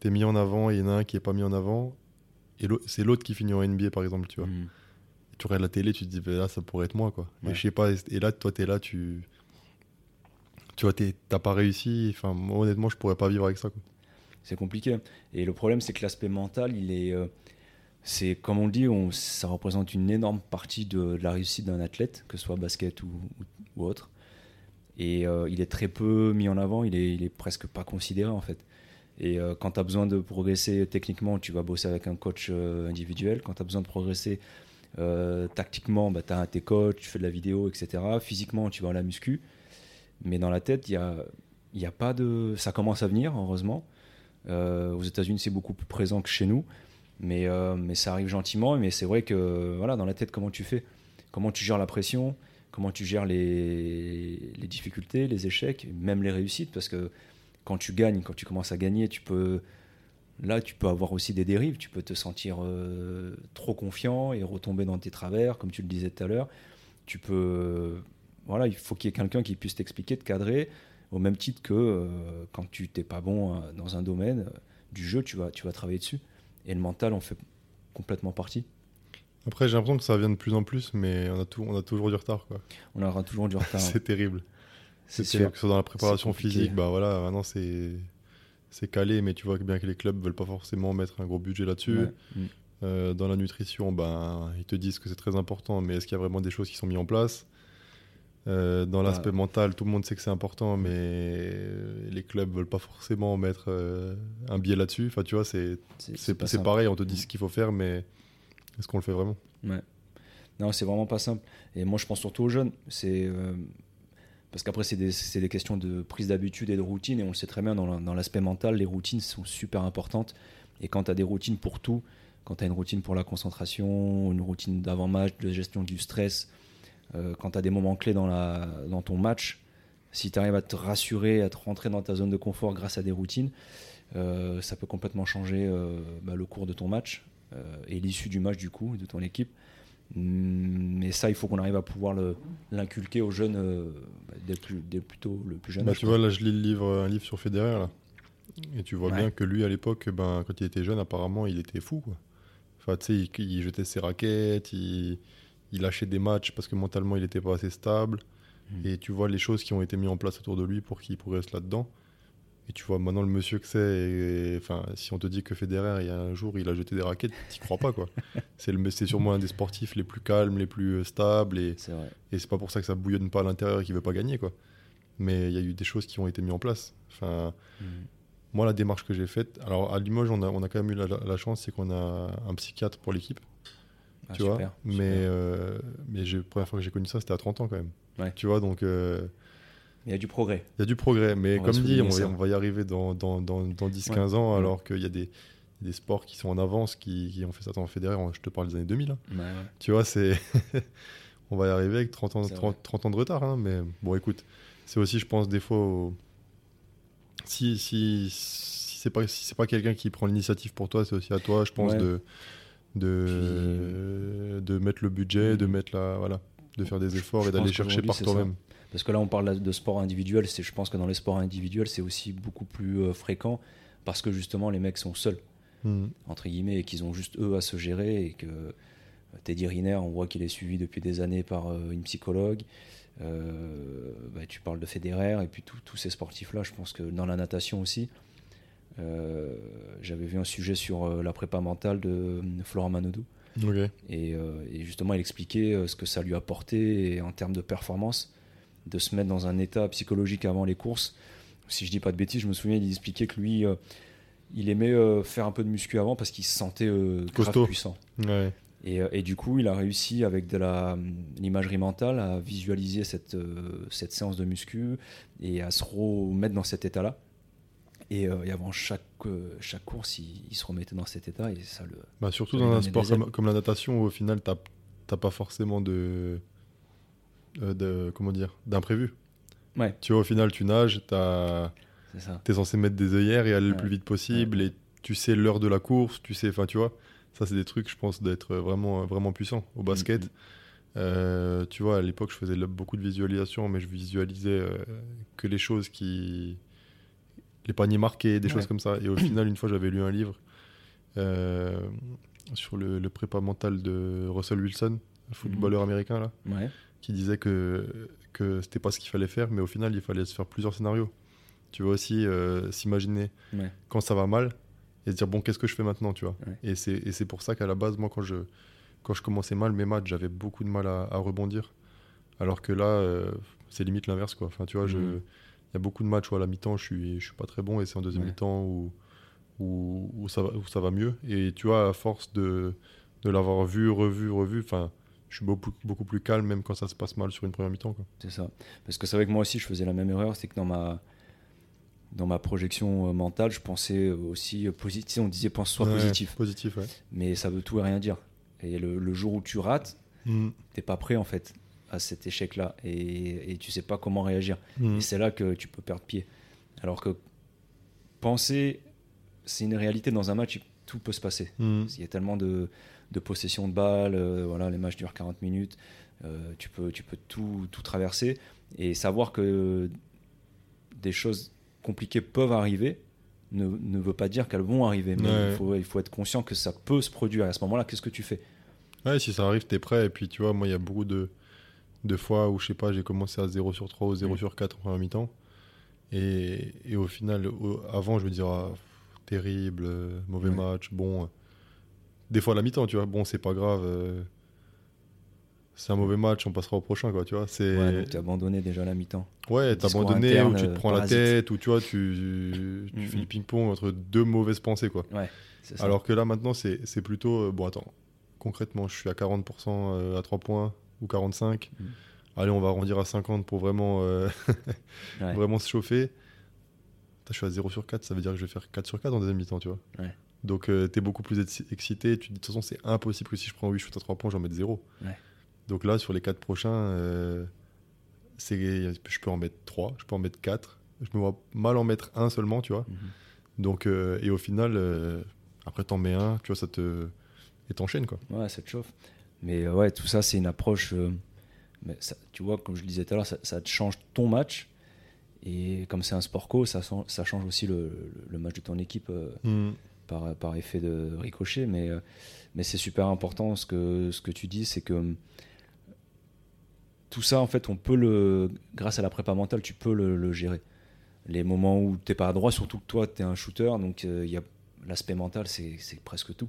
t'es mis en avant, il y en a un qui est pas mis en avant, et c'est l'autre qui finit en NBA par exemple, tu vois. Mm. Tu regardes la télé, tu te dis, ben là, ça pourrait être moi, quoi. Ouais. Et je sais pas, et là, toi, t'es là, tu, tu vois, t'es- t'as pas réussi. Enfin, moi, honnêtement, je pourrais pas vivre avec ça, quoi. C'est compliqué. Et le problème, c'est que l'aspect mental, il est. euh, c'est comme on le dit, on- ça représente une énorme partie de, de la réussite d'un athlète, que ce soit basket ou, ou- ou autre. Et euh, il est très peu mis en avant, il est, presque pas considéré en fait. Et euh, quand tu as besoin de progresser techniquement, tu vas bosser avec un coach euh, individuel. Quand tu as besoin de progresser tactiquement, bah, tu as tes coachs, tu fais de la vidéo, etc. Physiquement, tu vas à la muscu. Mais dans la tête, il y a, pas de. Ça commence à venir, heureusement. Aux États-Unis, c'est beaucoup plus présent que chez nous. Mais, mais ça arrive gentiment. Mais c'est vrai que voilà, dans la tête, comment tu fais? Comment tu gères la pression? Comment tu gères les, difficultés, les échecs, même les réussites Parce que quand tu gagnes, quand tu commences à gagner, tu peux. Là, tu peux avoir aussi des dérives. Tu peux te sentir euh, trop confiant et retomber dans tes travers, comme tu le disais tout à l'heure. Tu peux. Voilà, il faut qu'il y ait quelqu'un qui puisse t'expliquer, te cadrer, au même titre que euh, quand tu t'es pas bon euh, dans un domaine du jeu, tu vas, tu vas travailler dessus. Et le mental en fait complètement partie. Après, j'ai l'impression que ça vient de plus en plus, mais on a, tout, on a toujours du retard, quoi. On aura toujours du retard. [LAUGHS] c'est terrible. c'est sûr. que ce soit dans la préparation physique, bah voilà, maintenant c'est c'est calé, mais tu vois bien que les clubs veulent pas forcément mettre un gros budget là-dessus. Ouais. Mm. Euh, dans la nutrition, ben ils te disent que c'est très important, mais est-ce qu'il y a vraiment des choses qui sont mises en place? Euh, Dans Bah. l'aspect mental, tout le monde sait que c'est important, mais les clubs veulent pas forcément mettre euh, un biais là-dessus. Enfin, tu vois, c'est pareil, on te dit ce qu'il faut faire, mais est-ce qu'on le fait vraiment? Ouais. Non, c'est vraiment pas simple. Et moi, je pense surtout aux jeunes. C'est euh, parce qu'après, c'est des, des questions de prise d'habitude et de routine. Et on le sait très bien dans la- dans l'aspect mental, les routines sont super importantes. Et quand tu as des routines pour tout, quand tu as une routine pour la concentration, une routine d'avant-match, de gestion du stress, euh, quand tu as des moments clés dans, la, dans ton match, si tu arrives à te rassurer, à te rentrer dans ta zone de confort grâce à des routines, euh, ça peut complètement changer bah, le cours de ton match et l'issue du match du coup, de ton équipe. Mm, Mais ça, il faut qu'on arrive à pouvoir l'inculquer aux jeunes euh, bah, dès, le plus, dès plutôt le plus jeune Bah, âge, tu quoi. vois, là, je lis le livre, un livre sur Federer, là. Et tu vois Ouais. bien que lui, à l'époque, ben, quand il était jeune, apparemment, il était fou, quoi. Enfin, tu sais, il, il jetait ses raquettes, il, il lâchait des matchs parce que mentalement, il n'était pas assez stable. Mm. Et tu vois les choses qui ont été mises en place autour de lui pour qu'il progresse là-dedans. Et tu vois maintenant le monsieur que c'est. Enfin, si on te dit que Federer, il y a un jour, il a jeté des raquettes, t'y crois pas, quoi. [LAUGHS] c'est le- c'est sûrement un des sportifs les plus calmes, les plus euh, stables. Et, C'est vrai. et c'est pas pour ça que ça bouillonne pas à l'intérieur et qu'il veut pas gagner, quoi. Mais il y a eu des choses qui ont été mises en place. Enfin, Mm. moi, la démarche que j'ai faite, alors à Limoges, on a, on a quand même eu la, la chance, c'est qu'on a un psychiatre pour l'équipe, Ah, tu super, vois. Mais, euh, mais j'ai- la première fois que j'ai connu ça, c'était à 30 ans quand même. Ouais. Tu vois, donc euh, il y a du progrès. Il y a du progrès, mais On comme dit, on va, on va y arriver dans, dans, dans, dans 10-15 ans, Ouais. alors qu'il y a des, des sports qui sont en avance, qui, qui ont fait ça en fédéral. Je te parle des années 2000. hein. Ouais, ouais. Tu vois, c'est. [LAUGHS] on va y arriver avec 30 ans, C'est 30, 30 ans de retard. hein, mais bon, écoute, c'est aussi, je pense, des fois. au- Si, si, si c'est pas, si c'est pas quelqu'un qui prend l'initiative pour toi, c'est aussi à toi, je pense, de, mettre le budget, de mettre la. Voilà. De faire des efforts je et d'aller chercher par toi-même. Parce que là, on parle de sport individuel. Je pense que dans les sports individuels, c'est aussi beaucoup plus euh, fréquent parce que justement, les mecs sont seuls, Mhm. entre guillemets, et qu'ils ont juste eux à se gérer. Et que euh, Teddy Riner, on voit qu'il est suivi depuis des années par euh, une psychologue. Euh, bah, tu parles de Federer et puis tous ces sportifs-là. Je pense que dans la natation aussi, euh, j'avais vu un sujet sur la prépa mentale de Flora Manodou. Et, euh, et justement, il expliquait ce que ça lui apportait en termes de performance, de se mettre dans un état psychologique avant les courses. Si je dis pas de bêtises, je me souviens, il expliquait que lui, euh, il aimait euh, faire un peu de muscu avant parce qu'il se sentait euh, grave Costaud. puissant. Ouais. Et, euh, et du coup, il a réussi avec de hum, l'imagerie mentale à visualiser cette, cette séance de muscu et à se remettre dans cet état-là. Et, euh, et avant chaque, euh, chaque course, il, il se remettait dans cet état et ça le. Bah, surtout Ça dans un sport comme, la natation, où au final, t'as pas forcément de, euh, de comment dire, d'imprévu. Ouais, Tu vois, au final, tu nages, ça. t'es censé mettre des œillères et aller le plus vite possible, et tu sais l'heure de la course, tu sais, enfin, tu vois. Ça, c'est des trucs, je pense, d'être vraiment, vraiment puissant au basket. Mhm. Euh, tu vois, à l'époque, je faisais beaucoup de visualisation, mais je visualisais euh, que les choses qui. les paniers marqués, des choses comme ça. Et au [COUGHS] final, une fois, j'avais lu un livre sur le, le prépa mental de Russell Wilson, un footballeur américain, là, Ouais. Qui disait que, que c'était pas ce qu'il fallait faire, mais au final, il fallait se faire plusieurs scénarios. Tu vois aussi euh, s'imaginer Ouais. quand ça va mal et se dire, bon, qu'est-ce que je fais maintenant, tu vois. Ouais. Et c'est et c'est pour ça qu'à la base, moi, quand je, quand je commençais mal mes matchs, j'avais beaucoup de mal à, à rebondir. Alors que là, euh, c'est limite l'inverse, quoi. Enfin, tu vois, je- il Mhm. y a beaucoup de matchs où à la mi-temps, je suis, je suis pas très bon et c'est en deuxième Ouais. mi-temps où, où, où ça va, où ça va mieux. Et tu vois, à force de, de l'avoir vu, revu, revu, enfin, je suis beaucoup, beaucoup plus calme même quand ça se passe mal sur une première mi-temps. C'est ça. Parce que c'est vrai que moi aussi, je faisais la même erreur. C'est que dans ma, dans ma projection euh, mentale, je pensais aussi euh, positif. On disait pense soit Ouais, positif. Positif, ouais. Mais ça veut tout et rien dire. Et le, le jour où tu rates, Mhm. t'es pas prêt en fait à cet échec-là. Et, et tu sais pas comment réagir. Mhm. Et c'est là que tu peux perdre pied. Alors que penser, c'est une réalité dans un match, tout peut se passer. Mhm. Il y a tellement de, de possession de balles, euh, voilà, les matchs durent 40 minutes, euh, tu peux, tu peux tout, tout traverser et savoir que des choses compliquées peuvent arriver ne, ne veut pas dire qu'elles vont arriver. Mais Ouais. il, faut, il faut être conscient que ça peut se produire. Et à ce moment-là, qu'est-ce que tu fais? Ouais, si ça arrive, t'es prêt. Et puis, tu vois, moi, il y a beaucoup de, de fois où, je sais pas, j'ai commencé à 0 sur 3 ou 0 Mm. sur 4 en première mi-temps. Et, et au final, au- avant, je me disais, ah, terrible, euh, mauvais Ouais. match, bon. Des fois, à la mi-temps, tu vois, bon, c'est pas grave. euh, c'est un mauvais match, on passera au prochain, quoi, tu vois. C'est... Ouais, donc t'es abandonné déjà à la mi-temps. Ouais, discours abandonné, interne, ou tu te euh, prends la parasite. tête, ou tu vois, tu, tu Mm, fais mm. du ping-pong entre deux mauvaises pensées, quoi. Ouais, c'est ça. Alors que là, maintenant, c'est c'est plutôt. euh, bon, attends. Concrètement, je suis à 40% euh, à 3 points ou 45. Mm. Allez, on va arrondir à 50 pour vraiment, euh, [LAUGHS] Ouais. vraiment se chauffer. Putain, je suis à 0 sur 4, ça veut dire que je vais faire 4 sur 4 en deuxième mi-temps, tu vois. Ouais. Donc, tu t'es beaucoup plus exci- excité. Tu te dis, de toute façon, c'est impossible que si je prends 8 shoots à 3 points, j'en mette 0. Ouais. Donc là, sur les 4 prochains, euh, je peux en mettre 3, je peux en mettre 4. Je me vois mal en mettre un seulement, tu vois. Mhm. Donc, euh, et au final, euh, après, t'en mets un, tu vois, ça te. Et t'enchaînes, quoi. Ouais, ça te chauffe. Mais euh, ouais, tout ça, c'est une approche. euh, mais ça- tu vois, comme je le disais tout à l'heure, ça, ça te change ton match. Et comme c'est un sport co, ça, change aussi le, match de ton équipe euh, Mm. Par, par effet de ricochet. Mais, euh, mais c'est super important ce que, ce que tu dis, c'est que hum, tout ça, en fait, on peut le. Grâce à la prépa mentale, tu peux le, le gérer. Les moments où tu n'es pas à droit, surtout que toi, tu es un shooter, donc euh, il y a l'aspect mental, c'est presque tout.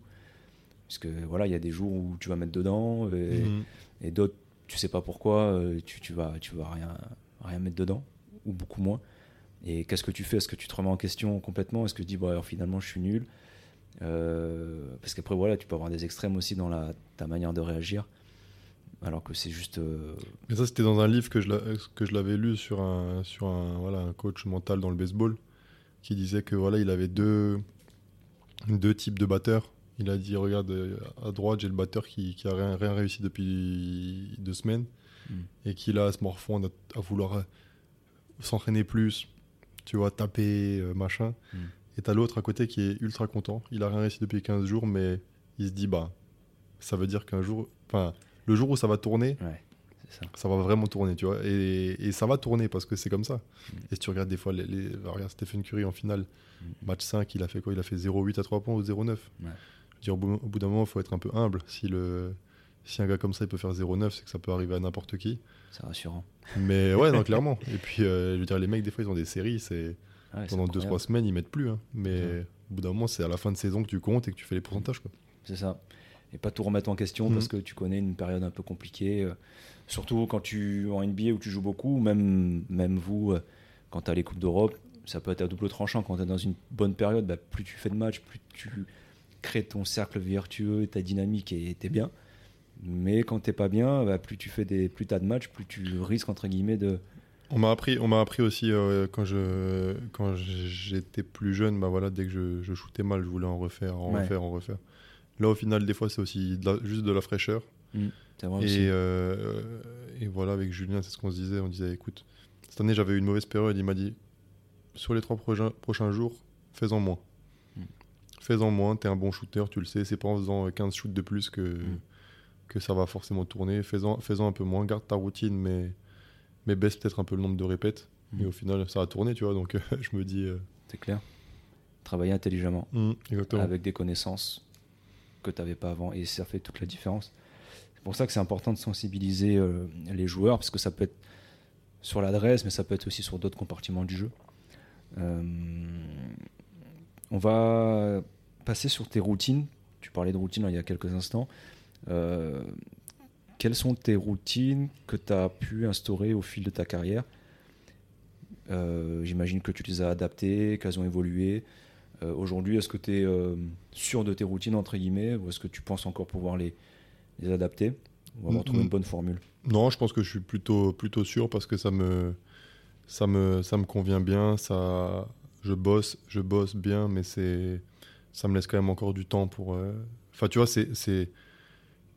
Parce que voilà, il y a des jours où tu vas mettre dedans et, Mhm. et d'autres, tu sais pas pourquoi, euh, tu, tu vas, tu vas rien, rien mettre dedans, ou beaucoup moins. Et qu'est-ce que tu fais? Est-ce que tu te remets en question complètement? Est-ce que tu dis, bon, alors, finalement, je suis nul? Parce qu'après, voilà, tu peux avoir des extrêmes aussi dans la, ta manière de réagir. alors que c'est juste. euh, Mais ça, c'était dans un livre que je l'a- que je l'avais lu sur un, sur un, voilà, un coach mental dans le baseball qui disait que voilà, il avait deux, deux types de batteurs. Il a dit regarde, euh, à droite, j'ai le batteur qui, qui a rien, rien réussi depuis deux semaines Mm. et qui là se morfond à, à vouloir euh, s'entraîner plus, tu vois, taper, euh, machin. Mm. Et t'as l'autre à côté qui est ultra content. Il a rien réussi depuis 15 jours, mais il se dit bah, ça veut dire qu'un jour, enfin, le jour où ça va tourner, Ouais, ça. ça va vraiment tourner, tu vois. Et, et ça va tourner parce que c'est comme ça. Mm. Et si tu regardes des fois, les, les- bah, regarde Stephen Curry en finale, Mm. match 5, il a fait quoi? Il a fait 0,8 à 3 points ou 0,9 Ouais. Je veux dire, au bout, au bout d'un moment, il faut être un peu humble. Si, le, si un gars comme ça, il peut faire 0,9, c'est que ça peut arriver à n'importe qui. C'est rassurant. Mais ouais, non, [LAUGHS] clairement. Et puis, euh, je veux dire, les mecs, des fois, ils ont des séries, c'est Ouais, pendant 2-3 incroyable. semaines, ils mettent plus. hein. Mais au bout d'un moment, c'est à la fin de saison que tu comptes et que tu fais les pourcentages. Quoi. C'est ça. Et pas tout remettre en question Mhm. parce que tu connais une période un peu compliquée. euh, surtout quand tu en NBA où tu joues beaucoup, même, même vous, euh, quand tu as les Coupes d'Europe, ça peut être à double tranchant. Quand tu es dans une bonne période, bah, plus tu fais de matchs, plus tu crées ton cercle vertueux, ta dynamique et t'es bien. Mais quand t'es pas bien, bah, plus tu fais des, plus t'as de matchs, plus tu risques entre guillemets de. On m'a appris, on m'a appris aussi euh, quand je quand j'étais plus jeune, bah voilà, dès que je, je shootais mal, je voulais en refaire, en Ouais. refaire, en refaire. Là, au final, des fois, c'est aussi de la- juste de la fraîcheur. C'est vrai Et, aussi. euh, et voilà, avec Julien, c'est ce qu'on se disait. On disait, écoute, cette année, j'avais eu une mauvaise période. Il m'a dit, sur les trois prochains, prochains jours, fais-en moins. Mm. Fais-en moins, t'es un bon shooter, tu le sais. C'est pas en faisant 15 shoots de plus que, Mm. que ça va forcément tourner. Fais-en fais un peu moins, garde ta routine, mais, mais baisse peut-être un peu le nombre de répètes. Mm. Et au final, ça a tourné, tu vois. Donc, [LAUGHS] je me dis, euh, C'est clair. Travailler intelligemment. mm, avec des connaissances que tu n'avais pas avant. Et ça fait toute la différence. C'est pour ça que c'est important de sensibiliser euh, les joueurs, parce que ça peut être sur l'adresse, mais ça peut être aussi sur d'autres compartiments du jeu. Euh, on va passer sur tes routines. Tu parlais de routine il y a quelques instants. Quelles sont tes routines que tu as pu instaurer au fil de ta carrière Euh, J'imagine que tu les as adaptées, qu'elles ont évolué. Euh, Aujourd'hui, est-ce que tu es euh, sûr de tes routines, entre guillemets, ou est-ce que tu penses encore pouvoir les, les adapter? Ou avoir Mm, mm. une bonne formule Non, je pense que je suis plutôt, plutôt sûr parce que ça me, ça me, ça me convient bien. Ça, je bosse, je bosse bien, mais ça me laisse quand même encore du temps pour. Enfin, tu vois, c'est,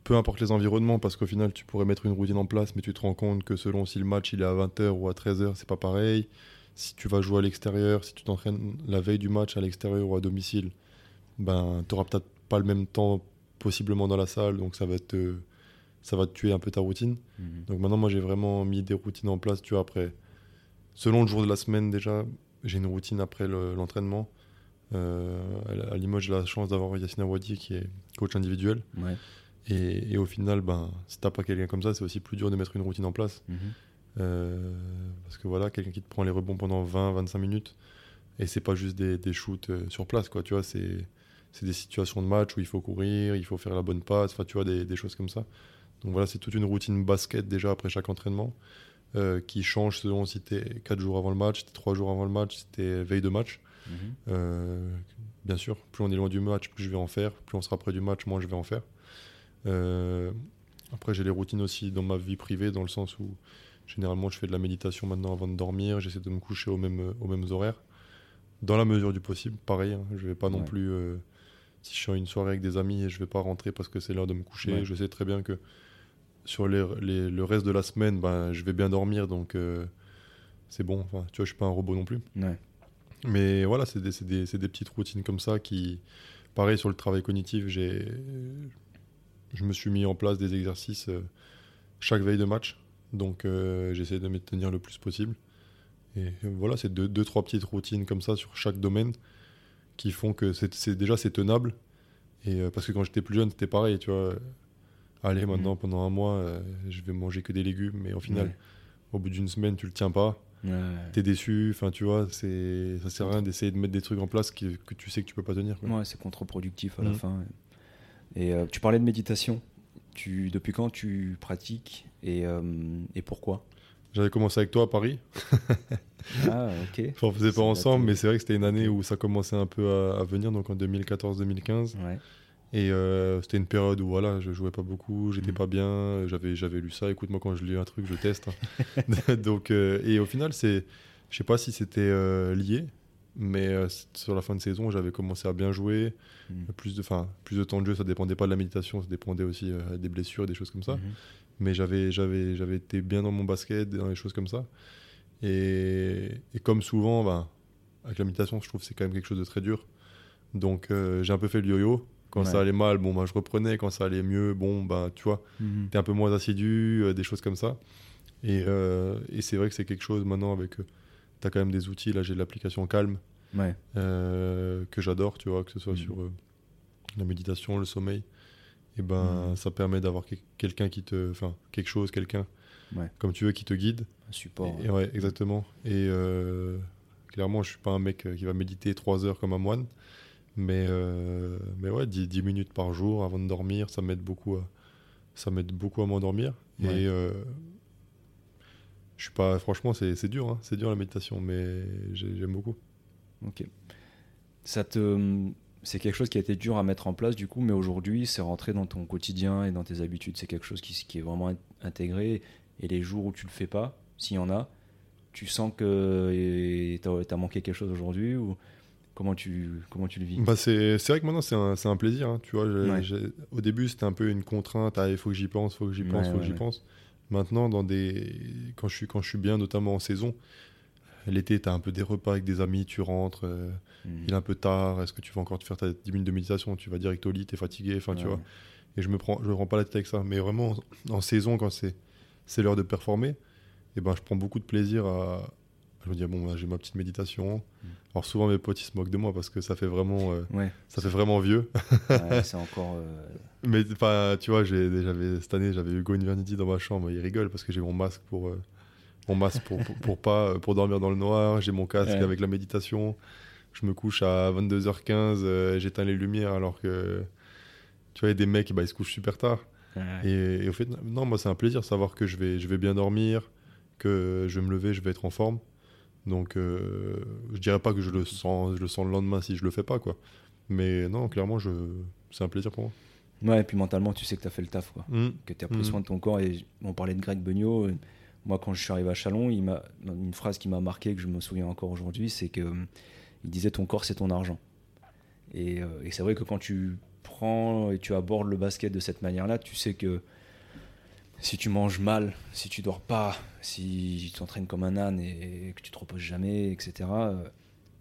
peu importe les environnements, parce qu'au final, tu pourrais mettre une routine en place, mais tu te rends compte que selon si le match il est à 20h ou à 13h, c'est pas pareil. Si tu vas jouer à l'extérieur, si tu t'entraînes la veille du match à l'extérieur ou à domicile, ben, tu n'auras peut-être pas le même temps possiblement dans la salle, donc ça va te, ça va te tuer un peu ta routine. Mhm. Donc maintenant, moi, j'ai vraiment mis des routines en place, tu vois, après. Selon le jour de la semaine, déjà, j'ai une routine après le- l'entraînement. Euh, à- à Limoges, j'ai la chance d'avoir Yacine Awadi qui est coach individuel. Ouais. Et, et au final, ben, si t'as pas quelqu'un comme ça, c'est aussi plus dur de mettre une routine en place. Mhm. Euh, parce que voilà, quelqu'un qui te prend les rebonds pendant 20-25 minutes. Et c'est pas juste des, des shoots euh, sur place, quoi. Tu vois, c'est c'est des situations de match où il faut courir, il faut faire la bonne passe, enfin, tu vois, des, des choses comme ça. Donc voilà, c'est toute une routine basket déjà après chaque entraînement euh, qui change selon si t'es 4 jours avant le match, si t'es 3 jours avant le match, si t'es veille de match. Mhm. Euh, bien sûr, plus on est loin du match, plus je vais en faire. Plus on sera près du match, moins je vais en faire. Euh, après, j'ai les routines aussi dans ma vie privée, dans le sens où généralement je fais de la méditation maintenant avant de dormir. J'essaie de me coucher aux mêmes, aux mêmes horaires, dans la mesure du possible. Pareil, hein, je vais pas non Ouais. plus. euh, si je suis à une soirée avec des amis et je vais pas rentrer parce que c'est l'heure de me coucher, Ouais. je sais très bien que sur les, les- le reste de la semaine, ben, je vais bien dormir, donc euh, c'est bon. Enfin, tu vois, je suis pas un robot non plus. Ouais. Mais voilà, c'est des, des- c'est des petites routines comme ça qui, pareil sur le travail cognitif, j'ai, je me suis mis en place des exercices euh, chaque veille de match. Donc euh, j'essaie de me tenir le plus possible. Et voilà, c'est deux, deux, trois petites routines comme ça sur chaque domaine qui font que c'est déjà c'est tenable. Et euh, parce que quand j'étais plus jeune, c'était pareil, tu vois. Allez, maintenant, pendant un mois, euh, je vais manger que des légumes. Mais au final, Ouais. au bout d'une semaine, tu le tiens pas Ouais. t'es déçu, enfin tu vois, c'est ça sert à rien d'essayer de mettre des trucs en place que tu sais que tu peux pas tenir. quoi. Ouais, c'est contre-productif à la Mhm. fin. Et euh, tu parlais de méditation. Tu, depuis quand tu pratiques et, euh, et pourquoi? J'avais commencé avec toi à Paris, [LAUGHS] Ah, ok. [LAUGHS] enfin, on faisait pas ensemble, mais c'est vrai que c'était une année où ça commençait un peu à, à venir, donc en 2014-2015. Ouais. Et euh, c'était une période où voilà, je jouais pas beaucoup, j'étais Mhm. pas bien, j'avais j'avais lu ça. Écoute, moi quand je lis un truc, je teste. hein. [LAUGHS] Donc euh, et au final, c'est, je sais pas si c'était euh, lié, mais euh, sur la fin de saison, j'avais commencé à bien jouer, Mhm. plus de, enfin plus de temps de jeu. Ça dépendait pas de la méditation, ça dépendait aussi euh, des blessures, des choses comme ça. Mhm. Mais j'avais j'avais j'avais été bien dans mon basket, dans les choses comme ça. Et, et comme souvent, ben, avec la méditation, je trouve que c'est quand même quelque chose de très dur. Donc euh, j'ai un peu fait le yo-yo. Quand Ouais. ça allait mal, bon, ben, je reprenais. Quand ça allait mieux, bon, ben, tu vois, Mhm. t'es un peu moins assidu, des choses comme ça. Et, et c'est vrai que c'est quelque chose maintenant avec. Tu t'as quand même des outils. Là, j'ai l'application Calme Ouais. euh, que j'adore, tu vois, que ce soit Mhm. sur euh, la méditation, le sommeil. Et ben, Mhm. ça permet d'avoir que- quelqu'un qui te. Enfin, quelque chose, quelqu'un, Ouais. comme tu veux, qui te guide. Un support. Et, ouais, exactement. Et euh, clairement, je suis pas un mec qui va méditer trois heures comme un moine. Mais, mais ouais, 10, 10 minutes par jour avant de dormir, ça m'aide beaucoup à, ça m'aide beaucoup à m'endormir. Et je suis pas, franchement, c'est c'est dur, hein, c'est dur la méditation, mais j'ai- j'aime beaucoup. Ok. Ça te, c'est quelque chose qui a été dur à mettre en place du coup, mais aujourd'hui c'est rentré dans ton quotidien et dans tes habitudes. C'est quelque chose qui, qui est vraiment in- intégré. Et les jours où tu le fais pas, s'il y en a, tu sens que tu as manqué quelque chose aujourd'hui ou comment tu, comment tu le vis? Bah c'est c'est vrai que maintenant c'est un, c'est un plaisir, hein, tu vois. Ouais. au début c'était un peu une contrainte, ah, il faut que j'y pense, il faut que j'y pense, Ouais, faut que j'y pense. Maintenant, dans des... quand, je suis, quand je suis bien, notamment en saison, l'été tu as un peu des repas avec des amis, tu rentres, euh, Mhm. il est un peu tard, est-ce que tu vas encore te faire ta 10 minutes de méditation, tu vas direct au lit, tu es fatigué, enfin tu vois. Et je me prends, je me prends pas la tête avec ça. Mais vraiment, en, en saison, quand c'est c'est l'heure de performer, et ben, je prends beaucoup de plaisir à. Je me dis, bon, là, j'ai ma petite méditation. Mm. Alors souvent, mes potes, ils se moquent de moi parce que ça fait vraiment, euh, Ouais, ça fait vraiment vieux. ouais, c'est [LAUGHS] encore. euh, Mais enfin, tu vois, j'ai- j'avais cette année, j'avais Hugo Invernity dans ma chambre. Il rigole parce que j'ai mon masque pour, euh, mon masque pour, pour, pour pas, pour dormir dans le noir. J'ai mon casque Ouais. avec la méditation. Je me couche à 22h15, euh, j'éteins les lumières alors que, tu vois, il y a des mecs, bah, ils se couchent super tard. Et, et au fait, non, moi, c'est un plaisir de savoir que je vais, je vais bien dormir, que je vais me lever, je vais être en forme. Donc, euh, je dirais pas que je le sens, je le sens le lendemain si je le fais pas, quoi. Mais non, clairement, je, c'est un plaisir pour moi. Ouais, et puis mentalement, tu sais que tu as fait le taf, quoi. Mm. que tu as pris Mhm. soin de ton corps. Et on parlait de Greg Beugnot. Moi, quand je suis arrivé à Chalon, il m'a une phrase qui m'a marqué, que je me souviens encore aujourd'hui, c'est que il disait ton corps, c'est ton argent. Et, euh, et c'est vrai que quand tu prends et tu abordes le basket de cette manière-là, tu sais que si tu manges mal, si tu dors pas, si tu t'entraînes comme un âne et que tu te reposes jamais, etc., euh,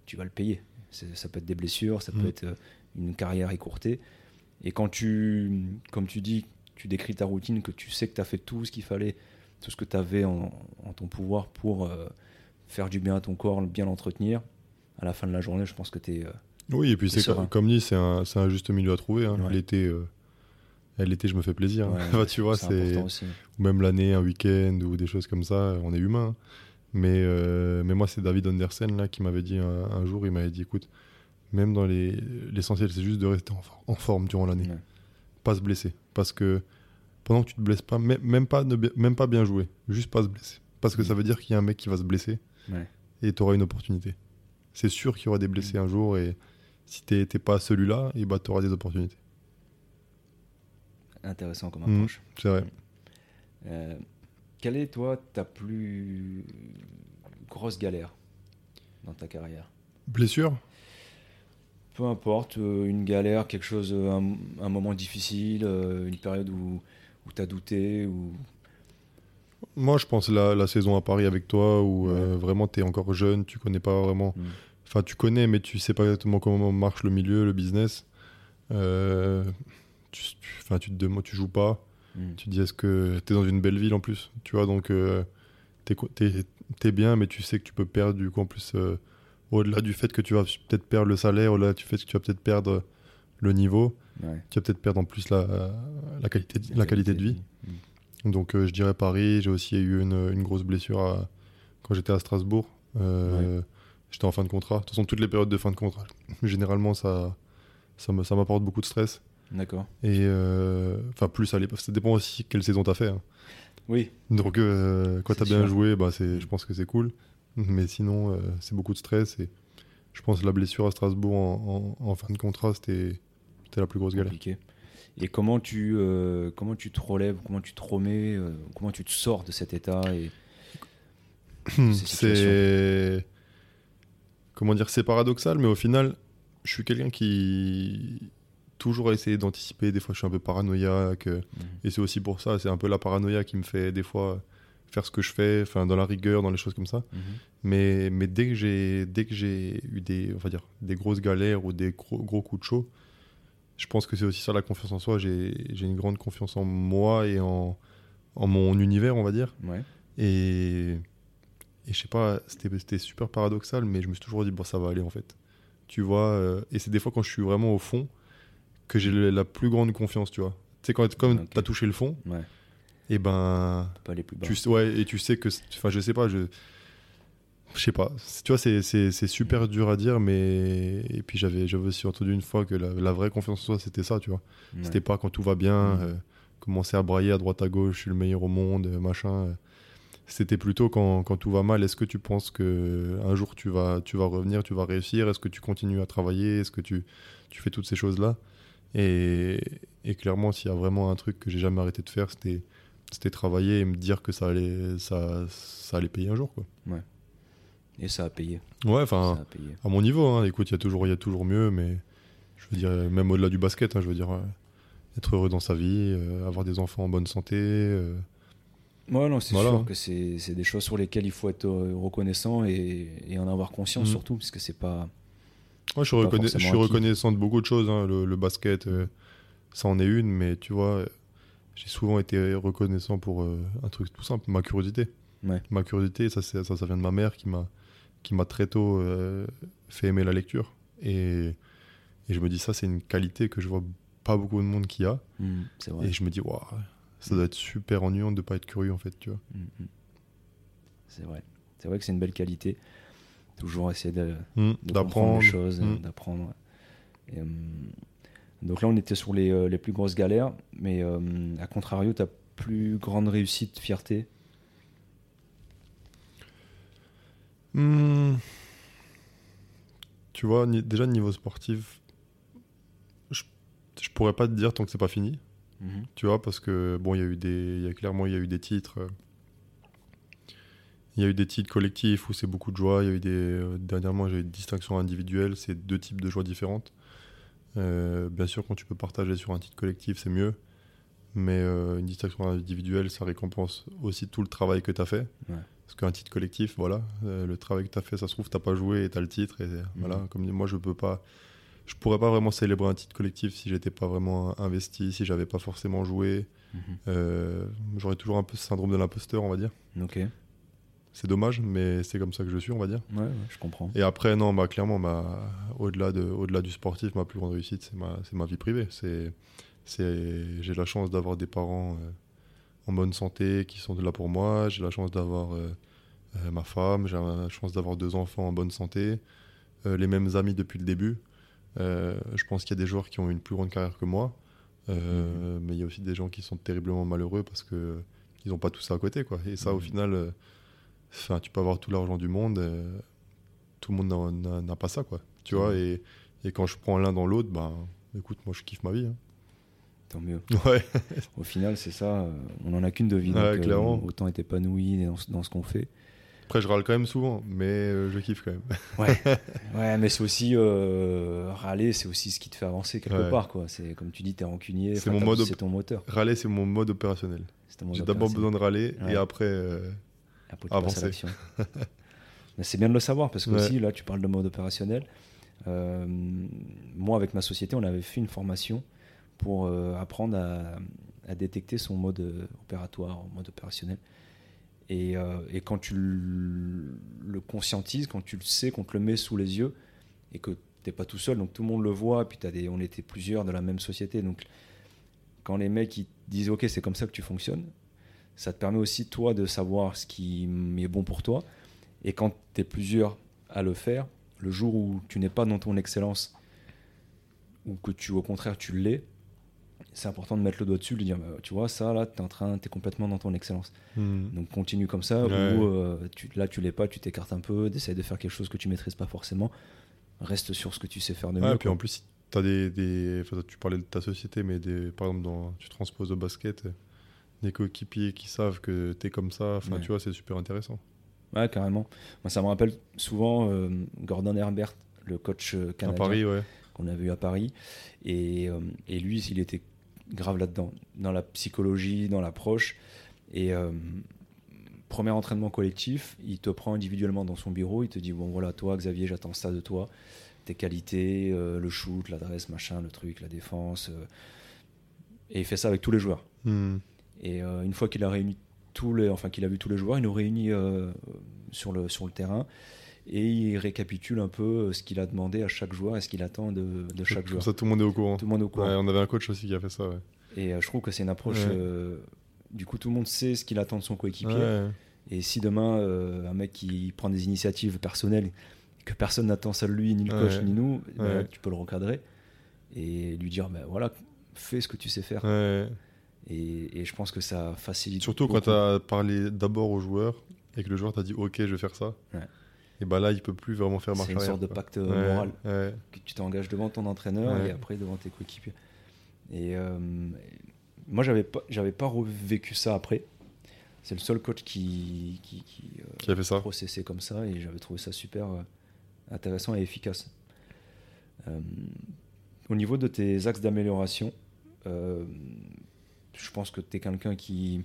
tu vas le payer. Ça peut être des blessures, ça peut Mhm. être euh, une carrière écourtée. Et quand tu, comme tu dis, tu décris ta routine, que tu sais que tu as fait tout ce qu'il fallait, tout ce que tu avais en, en ton pouvoir pour euh, faire du bien à ton corps, bien l'entretenir, à la fin de la journée, je pense que tu es. Oui, et puis c'est comme, comme dit, c'est un, un juste milieu à trouver. hein. Ouais. L'été, euh, l'été, je me fais plaisir. Ouais, Enfin, [LAUGHS] tu vois, c'est ou même l'année, un week-end ou des choses comme ça. On est humain. hein. Mais, euh, mais moi, c'est David Andersen là qui m'avait dit un, un jour, il m'avait dit, écoute, même dans les l'essentiel, c'est juste de rester en, for- en forme durant l'année, Ouais. pas se blesser, parce que pendant que tu te blesses pas, même, pas ne même pas bien jouer, juste pas se blesser, parce que ça veut dire qu'il y a un mec qui va se blesser Ouais. et tu auras une opportunité. C'est sûr qu'il y aura des blessés un jour et si t'es t'es pas celui-là, et bah tu auras des opportunités. Intéressant comme Mhm. approche. C'est vrai. Euh, quelle est, toi, ta plus grosse galère dans ta carrière? Blessure? Peu importe, euh, une galère, quelque chose, euh, un, un moment difficile, euh, une période où, où tu as douté, ou Moi, je pense la, la saison à Paris avec toi où Ouais. vraiment tu es encore jeune, tu connais pas vraiment. Mm. Enfin, tu connais, mais tu sais pas exactement comment marche le milieu, le business. Euh, tu, tu, te demandes, tu joues pas. Mm. Tu te dis, est-ce que tu es dans une belle ville en plus Tu vois, donc euh, tu es, bien, mais tu sais que tu peux perdre du coup en plus. euh, au-delà du fait que tu vas peut-être perdre le salaire, au-delà du fait que tu vas peut-être perdre le niveau, Ouais. tu vas peut-être perdre en plus la, la, qualité, de, la qualité de vie. Mm. Donc euh, je dirais Paris, j'ai aussi eu une, une grosse blessure à- quand j'étais à Strasbourg. Euh, J'étais en fin de contrat. De toute façon, toutes les périodes de fin de contrat, généralement, ça, ça m'apporte beaucoup de stress. D'accord. Et euh, enfin, plus à l'époque, ça dépend aussi quelle saison t'as fait. hein. Oui, Donc euh, quand t'as bien joué, bah, c'est, je pense que c'est cool. Mais sinon, euh, c'est beaucoup de stress. Et je pense que la blessure à Strasbourg en, en- en fin de contrat, c'était, C'était la plus grosse galère. compliqué. Et comment tu, euh, comment tu te relèves, comment tu te remets, euh, comment tu te sors de cet état et situations. C'est. Comment dire C'est paradoxal, mais au final, je suis quelqu'un qui. Toujours a essayé d'anticiper. Des fois, je suis un peu paranoïaque. Mhm. Et c'est aussi pour ça, c'est un peu la paranoïa qui me fait des fois faire ce que je fais, enfin dans la rigueur, dans les choses comme ça. Mhm. Mais, mais dès que j'ai dès que j'ai eu des on va dire des grosses galères ou des gros, gros coups de chaud, je pense que c'est aussi ça la confiance en soi. J'ai une grande confiance en moi et en, en mon univers, on va dire. Ouais. Et, et je sais pas, c'était c'était super paradoxal, mais je me suis toujours dit bon ça va aller en fait. Tu vois, euh, et c'est des fois quand je suis vraiment au fond que j'ai la plus grande confiance, tu vois. Tu sais quand comme Ok. t'as touché le fond, Ouais. et ben Tu peux pas aller plus bas. tu ouais, et tu sais que. Enfin, je sais pas, je. Je sais pas. Tu vois, c'est- super dur à dire, mais. Et puis j'avais aussi entendu une fois que la, la vraie confiance en soi, c'était ça, tu vois. Ouais. C'était pas quand tout va bien, Mhm. euh, commencer à brailler à droite à gauche, je suis le meilleur au monde, euh, machin. euh. C'était plutôt quand, quand tout va mal. Est-ce que tu penses que un jour tu vas, tu vas revenir, tu vas réussir? Est-ce que tu continues à travailler? Est-ce que tu, tu fais toutes ces choses-là? Et, et clairement, s'il y a vraiment un truc que j'ai jamais arrêté de faire, c'était c'était travailler et me dire que ça allait, ça, ça allait payer un jour. Quoi. Et ça a payé. Ouais, enfin, à mon niveau, hein, écoute, il y, a toujours- il y a toujours mieux, mais je veux dire, même au-delà du basket, hein, je veux dire, euh, être heureux dans sa vie, euh, avoir des enfants en bonne santé. euh, Ouais, non, c'est Voilà. sûr que c'est des choses sur lesquelles il faut être euh, reconnaissant et, et en avoir conscience Mhm. surtout, parce que c'est pas. Moi, je suis, reconna- je reconnaissant de beaucoup de choses. hein, Le, le basket, euh, ça en est une, mais tu vois, j'ai souvent été reconnaissant pour euh, un truc tout simple, ma curiosité. Ouais. Ma curiosité, ça, ça, ça vient de ma mère qui m'a qui m'a très tôt euh, fait aimer la lecture. Et, et je me dis, ça, c'est une qualité que je vois pas beaucoup de monde qui a. Vrai. Et je me dis, waouh, ça doit être super ennuyant de pas être curieux, en fait, tu vois. Mhm, mhm. C'est vrai. C'est vrai que c'est une belle qualité. Toujours essayer de, de comprendre D'apprendre. les choses, euh, Mm. d'apprendre. Et, euh, donc là, on était sur les, euh, les plus grosses galères, mais euh, à contrario, ta plus grande réussite, fierté? Hmm. Tu vois, ni- déjà niveau sportif, je, je pourrais pas te dire tant que c'est pas fini. Tu vois, parce que bon, il y a eu des, y a clairement il y a eu des titres. euh, Il y a eu des titres collectifs où c'est beaucoup de joie. Il y a eu des, euh, dernièrement, j'ai eu des distinctions individuelles. C'est deux types de joie différentes. Euh, bien sûr, quand tu peux partager sur un titre collectif, c'est mieux. Mais euh, une distinction individuelle, ça récompense aussi tout le travail que tu as fait. Ouais. Parce qu'un titre collectif, voilà, euh, le travail que tu as fait, ça se trouve, tu pas joué et tu as le titre. Et voilà, comme dit, moi, je peux pas. Je pourrais pas vraiment célébrer un titre collectif si j'étais pas vraiment investi, si j'avais pas forcément joué. Mhm. J'aurais toujours un peu ce syndrome de l'imposteur, on va dire. Ok. C'est dommage, mais c'est comme ça que je suis, on va dire. ouais, je comprends. Et après, non, bah, clairement, ma, au-delà, de, au-delà du sportif, ma plus grande réussite, c'est ma, c'est ma vie privée. C'est, c'est, j'ai la chance d'avoir des parents euh, en bonne santé qui sont là pour moi. J'ai la chance d'avoir euh, euh, ma femme. J'ai la chance d'avoir deux enfants en bonne santé. Les mêmes amis depuis le début. Je pense qu'il y a des joueurs qui ont une plus grande carrière que moi. Euh, Mais il y a aussi des gens qui sont terriblement malheureux parce que ils n'ont pas tout ça à côté. Quoi. Et ça, au Mhm. final, enfin, tu peux avoir tout l'argent du monde. euh, tout le monde n'a- pas ça, quoi. Tu vois, et, et quand je prends l'un dans l'autre, ben, écoute, moi, je kiffe ma vie. hein. Tant mieux. [LAUGHS] Ouais, Au final, c'est ça. euh, on en a qu'une de vie. Ouais, donc, euh, clairement. autant être épanoui dans, ce- dans ce qu'on fait. après, je râle quand même souvent, mais je kiffe quand même. [LAUGHS] Ouais, ouais mais c'est aussi euh, râler, c'est aussi ce qui te fait avancer quelque Ouais. part, quoi. C'est comme tu dis, t'es rancunier. C'est mon mode C'est ton moteur. Râler, c'est mon mode opérationnel. J'ai d'abord besoin de râler, Ouais. et après, euh, Après, tu passes à avancer. l'action. [LAUGHS] Mais c'est bien de le savoir parce que Ouais. aussi, là, tu parles de mode opérationnel. Euh, moi, avec ma société, on avait fait une formation pour euh, apprendre à, à détecter son mode euh, opératoire, mode opérationnel. Et, euh, et quand tu le, conscientises, quand tu le sais, qu'on te le met sous les yeux et que t'es pas tout seul, donc tout le monde le voit, puis des, on était plusieurs de la même société, donc quand les mecs ils disent ok c'est comme ça que tu fonctionnes, ça te permet aussi toi de savoir ce qui est bon pour toi. Et quand tu es plusieurs à le faire, le jour où tu n'es pas dans ton excellence, ou que tu au contraire tu l'es, c'est important de mettre le doigt dessus, de dire bah, tu vois ça là t'es en train, t'es complètement dans ton excellence. hmm, Donc continue comme ça, Ouais. ou euh, tu, là tu l'es pas, tu t'écartes un peu, d'essayer de faire quelque chose que tu maîtrises pas forcément. Reste sur ce que tu sais faire de ouais, mieux. puis quoi. en plus, as des, des tu parlais de ta société, mais des, par exemple, dans, tu transposes au basket, des coéquipiers qui savent que tu es comme ça, enfin, Ouais. tu vois, c'est super intéressant. Ouais, carrément. Moi, ça me rappelle souvent euh, Gordon Herbert, le coach euh, À canadien Paris, ouais. qu'on a vu à Paris. Et, euh, et lui, il était grave là-dedans, dans la psychologie, dans l'approche. Et euh, premier entraînement collectif, il te prend individuellement dans son bureau, il te dit, bon voilà, toi, Xavier, j'attends ça de toi. Tes qualités, le shoot, l'adresse, machin, le truc, la défense. et il fait ça avec tous les joueurs. Hmm. Et euh, une fois qu'il a réuni tous les, enfin qu'il a vu tous les joueurs, il nous réunit euh, sur le sur le terrain et il récapitule un peu euh, ce qu'il a demandé à chaque joueur et ce qu'il attend de, de chaque joueur. ça, tout le monde est au courant. Tout le monde est au courant. Ouais, on avait un coach aussi qui a fait ça, ouais. Et euh, je trouve que c'est une approche. Ouais. du coup, tout le monde sait ce qu'il attend de son coéquipier. Et si demain un mec qui prend des initiatives personnelles que personne n'attend ça de lui, ni le coach ni nous, ben Ouais. là, tu peux le recadrer et lui dire ben voilà, fais ce que tu sais faire. Et, et je pense que ça facilite. Surtout quand tu as parlé d'abord au joueur et que le joueur t'a dit ok je vais faire ça. Ouais. Et bah là il peut plus vraiment faire marche C'est une sorte de pacte Ouais, moral. ouais. que tu t'engages devant ton entraîneur et après devant tes coéquipiers. Et euh, moi, j'avais pas, j'avais pas vécu ça après. C'est le seul coach qui, qui, qui, euh, Qui a fait ça processait comme ça et j'avais trouvé ça super euh, intéressant et efficace. Euh, au niveau de tes axes d'amélioration, euh, je pense que tu es quelqu'un qui,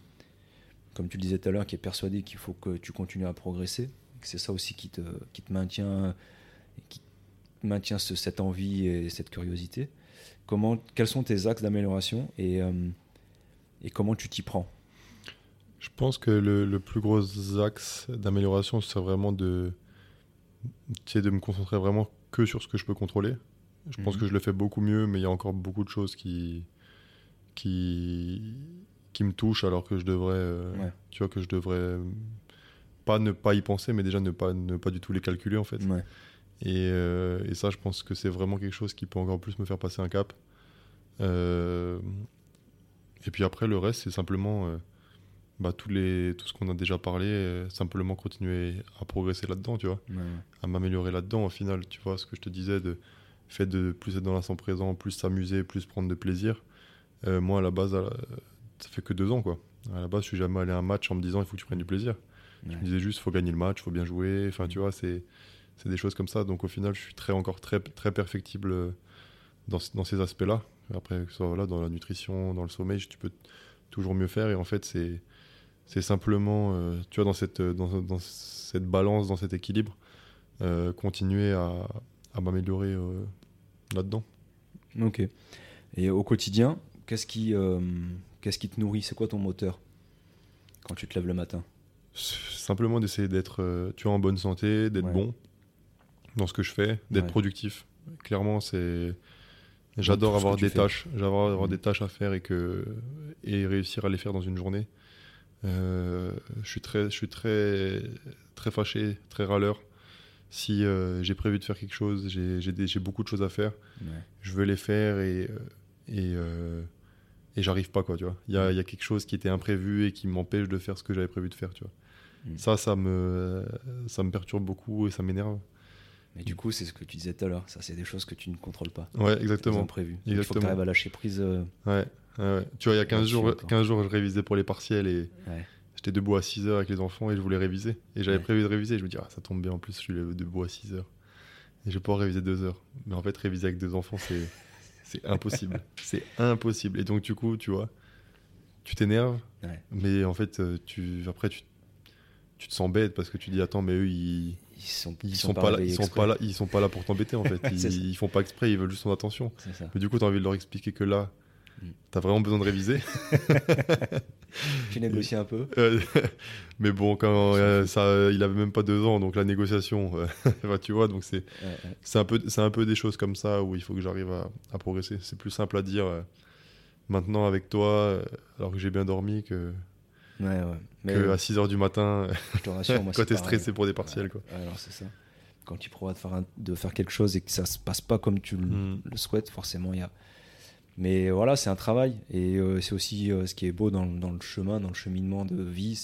comme tu le disais tout à l'heure, qui est persuadé qu'il faut que tu continues à progresser. C'est ça aussi qui te, qui te maintient, qui maintient ce- cette envie et cette curiosité. Comment, quels sont tes axes d'amélioration et, euh, et comment tu t'y prends? Je pense que le, le plus gros axe d'amélioration c'est vraiment de, de me concentrer vraiment que sur ce que je peux contrôler. Je pense Mhm. que je le fais beaucoup mieux, mais il y a encore beaucoup de choses qui, qui, qui me touchent alors que je devrais, euh, Ouais. tu vois, que je devrais euh, pas ne pas y penser, mais déjà ne pas, ne pas du tout les calculer en fait. Ouais. Et, euh, et ça, je pense que c'est vraiment quelque chose qui peut encore plus me faire passer un cap. Euh, et puis après, le reste, c'est simplement bah, tous les, tout ce qu'on a déjà parlé, simplement continuer à progresser là-dedans, tu vois, ouais. à m'améliorer là-dedans au final, tu vois, ce que je te disais, de fait de plus être dans l'instant présent, plus s'amuser, plus prendre de plaisir. Euh, moi, à la base, à la- ça fait que deux ans, quoi. À la base, je suis jamais allé à un match en me disant il faut que tu prennes du plaisir. Je me disais juste, faut gagner le match, faut bien jouer. Enfin, tu vois, c'est c'est des choses comme ça. Donc, au final, je suis très encore très très perfectible euh, dans, dans ces aspects-là. Après, que ce soit voilà, dans la nutrition, dans le sommeil, tu peux toujours mieux faire. Et en fait, c'est c'est simplement, euh, tu vois, dans cette dans, dans cette balance, dans cet équilibre, euh, continuer à, à m'améliorer là-dedans. Ok. Et au quotidien, qu'est-ce qui, euh, qu'est-ce qui te nourrit? C'est quoi ton moteur quand tu te lèves le matin? Simplement d'essayer d'être, euh, tu vois, en bonne santé, d'être Ouais. bon dans ce que je fais, d'être Ouais. productif. Clairement, c'est. J'adore avoir des tâches, j'adore avoir Mhm. des tâches à faire et que et réussir à les faire dans une journée. Euh, je suis très, je suis très, très fâché, très râleur. Si euh, j'ai prévu de faire quelque chose, j'ai beaucoup de choses à faire, Ouais. je veux les faire et et, euh, et j'arrive pas quoi, tu vois. Il y a, il y a quelque chose qui était imprévu et qui m'empêche de faire ce que j'avais prévu de faire, tu vois. Mhm. Ça, ça me, ça me perturbe beaucoup et ça m'énerve. Mais du coup, c'est ce que tu disais tout à l'heure. Ça, c'est des choses que tu ne contrôles pas. Ouais, exactement. imprévus. Il faut que tu arrives à lâcher prise. euh, Ouais. Tu vois, il y a 15 Là-dessus, jours, encore. 15 jours, je révisais pour les partiels et Ouais. j'étais debout à 6 heures avec les enfants et je voulais réviser. Et j'avais Ouais. prévu de réviser. Je me dis, ah, ça tombe bien, en plus, je suis debout à 6 heures. Et je vais pouvoir réviser 2 heures. Mais en fait, réviser avec deux enfants, c'est, c'est impossible. [LAUGHS] c'est impossible. Et donc, du coup, tu vois, tu t'énerves, Ouais. mais en fait, euh, tu, après, tu, tu te sens bête parce que tu dis, attends, mais eux, ils. Ils sont, Ils, sont, pas là, ils sont pas là, ils sont pas là pour t'embêter en [LAUGHS] fait. Ils, ils font pas exprès, ils veulent juste ton attention. Mais du coup, tu as envie de leur expliquer que là, Mm. tu as vraiment besoin de réviser. [LAUGHS] Tu négocies un peu. [LAUGHS] Euh, mais bon, quand euh, ça, il avait même pas deux ans, donc la négociation, euh, [LAUGHS] tu vois, donc c'est Ouais, un peu c'est un peu des choses comme ça où il faut que j'arrive à, à progresser. C'est plus simple à dire maintenant avec toi, alors que j'ai bien dormi, que, Ouais. Mais que à 6 heures du matin, je te rassure, moi, quand t'es stressé pour des partiels, quoi. Alors c'est ça. Quand tu prévois de faire, un- de faire quelque chose et que ça se passe pas comme tu le, Mm. le souhaites, forcément, il y a. Mais voilà, c'est un travail. Et euh, c'est aussi euh, ce qui est beau dans, le chemin, dans le cheminement de vie,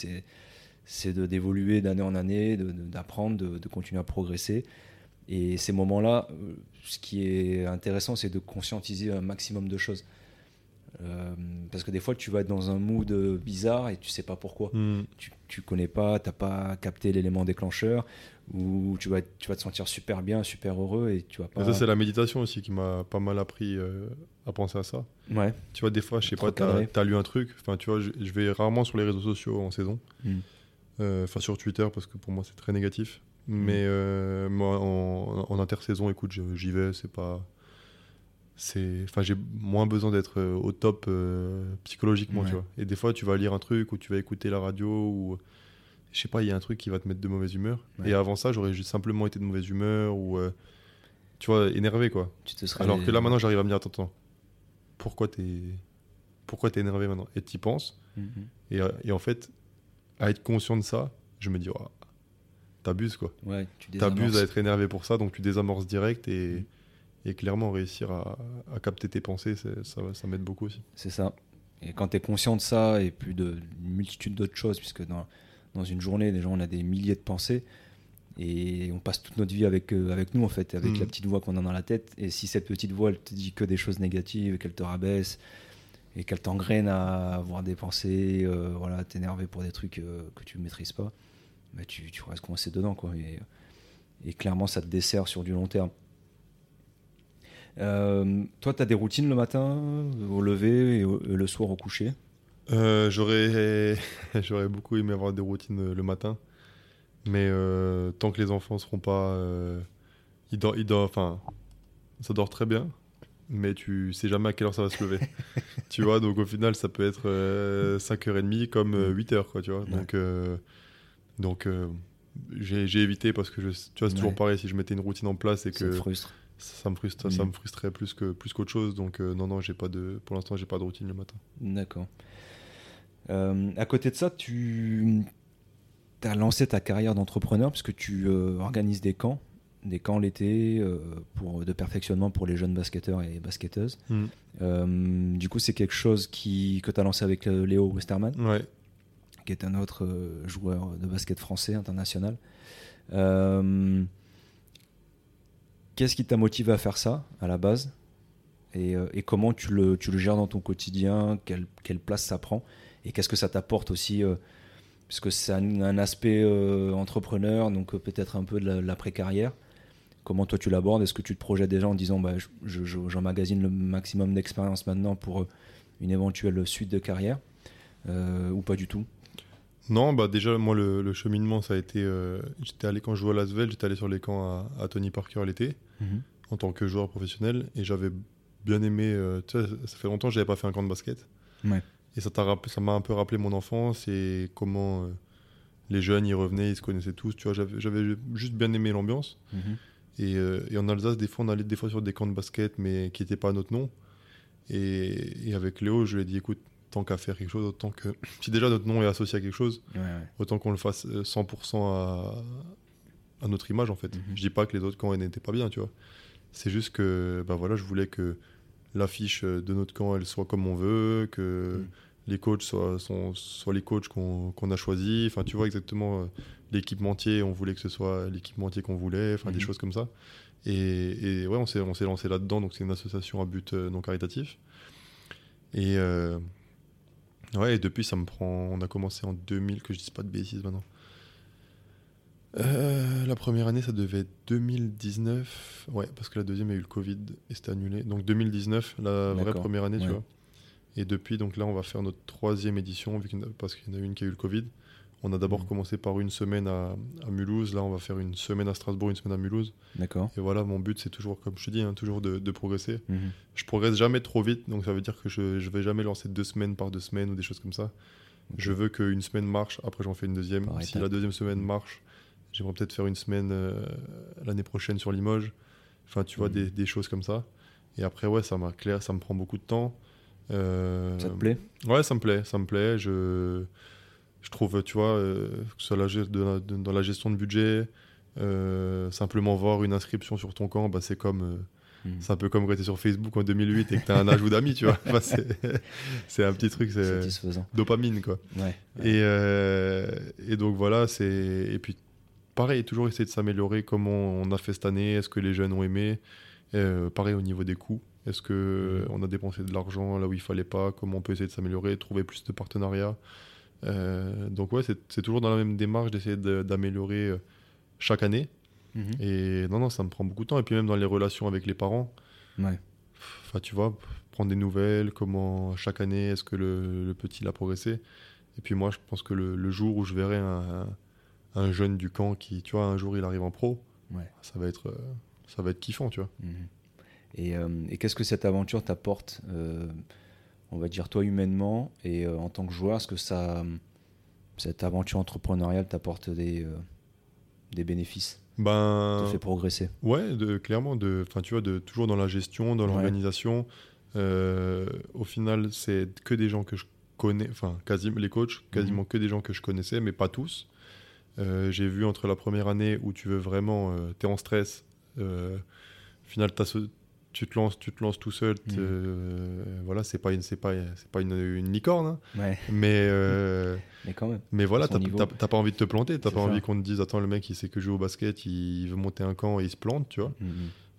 c'est de d'évoluer d'année en année, d'apprendre, de, de continuer à progresser. Et ces moments-là, euh, ce qui est intéressant, c'est de conscientiser un maximum de choses. Euh, parce que des fois, tu vas être dans un mood bizarre et tu sais pas pourquoi. Hmm. Tu, tu connais pas, t'as pas capté l'élément déclencheur, ou tu vas, être- tu vas te sentir super bien, super heureux et tu vas pas. Et Ça, c'est la méditation aussi qui m'a pas mal appris euh, à penser à ça. Ouais. Tu vois, des fois, je sais pas, t'as as lu un truc. Enfin, tu vois, je, vais rarement sur les réseaux sociaux en saison. Mm. Euh, Enfin, sur Twitter, parce que pour moi, c'est très négatif. Mm. Mais moi, en, en intersaison, écoute, j'y vais. C'est pas. C'est Enfin, j'ai moins besoin d'être euh, au top euh, psychologiquement, Ouais. tu vois. Et des fois, tu vas lire un truc ou tu vas écouter la radio ou. Je sais pas, il y a un truc qui va te mettre de mauvaise humeur. Ouais. Et avant ça, j'aurais juste simplement été de mauvaise humeur ou. euh, tu vois, énervé, quoi. Tu te serais. Alors que là, maintenant, j'arrive à me dire, attends, attends, pourquoi t'es pourquoi t'es énervé maintenant? Et t'y penses. Mhm. Et, euh, et en fait, à être conscient de ça, je me dis, oh, t'abuses, quoi. Ouais, T'abuses à être énervé pour ça, donc tu désamorces direct et, Mm. Et clairement réussir à, à capter tes pensées, ça, ça m'aide beaucoup aussi. C'est ça. Et quand tu es conscient de ça et puis de une multitude d'autres choses, puisque dans, dans une journée, déjà, on a des milliers de pensées et on passe toute notre vie avec, euh, avec nous, en fait, avec Mhm. la petite voix qu'on a dans la tête. Et si cette petite voix, elle te dit que des choses négatives, et qu'elle te rabaisse et qu'elle t'engraine à avoir des pensées, euh, voilà, t'énerver pour des trucs euh, que tu ne maîtrises pas, bah, tu, tu restes coincé dedans, quoi. Et, et clairement, ça te dessert sur du long terme. Euh, toi, tu as des routines le matin, au lever et, au- et le soir au coucher? Euh, [LAUGHS] J'aurais beaucoup aimé avoir des routines euh, le matin, mais euh, tant que les enfants seront pas. ils dorment, ils enfin, ça dort très bien, mais tu sais jamais à quelle heure ça va se lever. [LAUGHS] tu vois, donc au final, ça peut être euh, 5h30 comme euh, 8h, quoi, tu vois. Donc, donc j'ai évité parce que je, tu vois, c'est toujours pareil, si je mettais une routine en place et Ça te que frustre. Ça me frustre, ça Mhm. me frustrait plus que plus qu'autre chose. Donc euh, non, non, j'ai pas de, pour l'instant, j'ai pas de routine le matin. D'accord. Euh, à côté de ça, tu as lancé ta carrière d'entrepreneur puisque tu euh, organises des camps, des camps l'été pour de perfectionnement pour les jeunes basketteurs et basketteuses. Euh, du coup, c'est quelque chose qui, que tu as lancé avec Léo Westerman, Ouais. qui est un autre joueur de basket français international. Euh, Qu'est-ce qui t'a motivé à faire ça à la base? Et, euh, et comment tu le, tu le gères dans ton quotidien? Quelle, place ça prend? Et qu'est-ce que ça t'apporte aussi euh, Puisque c'est un, aspect euh, entrepreneur, donc euh, peut-être un peu de la- l'après-carrière. Comment toi tu l'abordes? Est-ce que tu te projettes déjà en disant bah, je- je- je- j'emmagasine le maximum d'expérience maintenant pour une éventuelle suite de carrière? Ou pas du tout? Non, bah déjà, moi, le, le cheminement, ça a été. euh, j'étais allé quand je jouais à Lasvel, j'étais allé sur les camps à, à Tony Parker l'été, en tant que joueur professionnel, et j'avais bien aimé. euh, tu sais, ça fait longtemps que j'avais pas fait un camp de basket. Ouais. Et ça t'a rapp- ça m'a un peu rappelé mon enfance et comment euh, les jeunes y revenaient, ils se connaissaient tous. Tu vois, j'avais juste bien aimé l'ambiance. Mhm. Et, et en Alsace, des fois, on allait des fois sur des camps de basket, mais qui n'étaient pas à notre nom. Et, et avec Léo, je lui ai dit, écoute, tant qu'à faire quelque chose, autant que. Si déjà notre nom est associé à quelque chose, Ouais, ouais. autant qu'on le fasse euh, 100% à, à notre image, en fait. Mhm. Je dis pas que les autres camps n'étaient pas bien, tu vois. C'est juste que, bah voilà, je voulais que l'affiche de notre camp, elle soit comme on veut, que Mhm. les coachs soient, sont- soient les coachs qu'on a choisis. Enfin, tu vois exactement euh, l'équipementier, on voulait que ce soit l'équipementier qu'on voulait, enfin, des Mhm. choses comme ça. Et, et ouais, on s'est on s'est lancé là-dedans, donc c'est une association à but euh, non caritatif. Et euh, ouais, et depuis, ça me prend. On a commencé en 2000, que je dise pas de bêtises maintenant. Euh, la première année, ça devait être 2019. Ouais, parce que la deuxième, il y a eu le Covid et c'était annulé. Donc 2019, la vraie première année, tu vois. Et depuis, donc là, on va faire notre troisième édition, vu a- parce qu'il y en a une qui a eu le Covid. On a d'abord Mhm. commencé par une semaine à, à Mulhouse. Là, on va faire une semaine à Strasbourg, une semaine à Mulhouse. D'accord. Et voilà, mon but, c'est toujours, comme je te dis, hein, toujours de, de progresser. Mhm. Je progresse jamais trop vite, donc ça veut dire que je, je vais jamais lancer deux semaines par deux semaines ou des choses comme ça. Je veux qu'une semaine marche, après j'en fais une deuxième. Par si la deuxième semaine marche, j'aimerais peut-être faire une semaine euh, l'année prochaine sur Limoges. Enfin, tu vois, des, des choses comme ça. Et après, ouais, ça m'a clair, ça me prend beaucoup de temps. Euh, Ça te plaît? Ouais, ça me plaît, ça me plaît. Je, je trouve, tu vois, euh, que ce soit la, ge- de la- de- dans la gestion de budget, euh, simplement voir une inscription sur ton camp, bah, c'est comme. euh, Mhm. c'est un peu comme quand tu es sur Facebook en 2008 et que tu as un ajout d'amis, tu vois. [LAUGHS] Enfin, c'est, c'est un petit truc, c'est dopamine, quoi. Ouais. Et, et donc voilà, c'est. Et puis, pareil, toujours essayer de s'améliorer. Comment on a fait cette année Est-ce que les jeunes ont aimé Pareil au niveau des coûts. Est-ce que Mhm. on a dépensé de l'argent là où il fallait pas Comment on peut essayer de s'améliorer, trouver plus de partenariats Euh, Donc ouais, c'est toujours dans la même démarche d'essayer de- d'améliorer euh, chaque année. Mhm. Et non, non, ça me prend beaucoup de temps. Et puis même dans les relations avec les parents, Ouais. enfin tu vois, prendre des nouvelles, comment chaque année est-ce que le, le petit a progressé. Et puis moi, je pense que le, le jour où je verrai un, un jeune du camp qui, tu vois, un jour il arrive en pro, Ouais. ça va être, euh, ça va être kiffant, tu vois. Mhm. Et, euh, et qu'est-ce que cette aventure t'apporte, euh, on va dire toi humainement et euh, en tant que joueur, est-ce que ça, cette aventure entrepreneuriale t'apporte des, euh, des bénéfices, Ben, te fait progresser? Ouais, de, clairement, de, tu vois, de, toujours dans la gestion, dans l'organisation. Euh, au final, c'est que des gens que je connais, enfin, quasiment les coachs, Mhm. quasiment que des gens que je connaissais, mais pas tous. Euh, J'ai vu entre la première année où tu veux vraiment, tu es en stress, euh, au final, t'as ce- tu te lances, tu te lances tout seul. Mhm. euh, voilà, c'est pas une, c'est pas, c'est pas une, une licorne, hein. Ouais, mais. [LAUGHS] euh, mais quand même. mais voilà, t'as t'as- t'as pas envie de te planter, t'as pas ça. envie qu'on te dise attends le mec il sait que jouer au basket, il veut monter un camp et il se plante, tu vois. Mhm.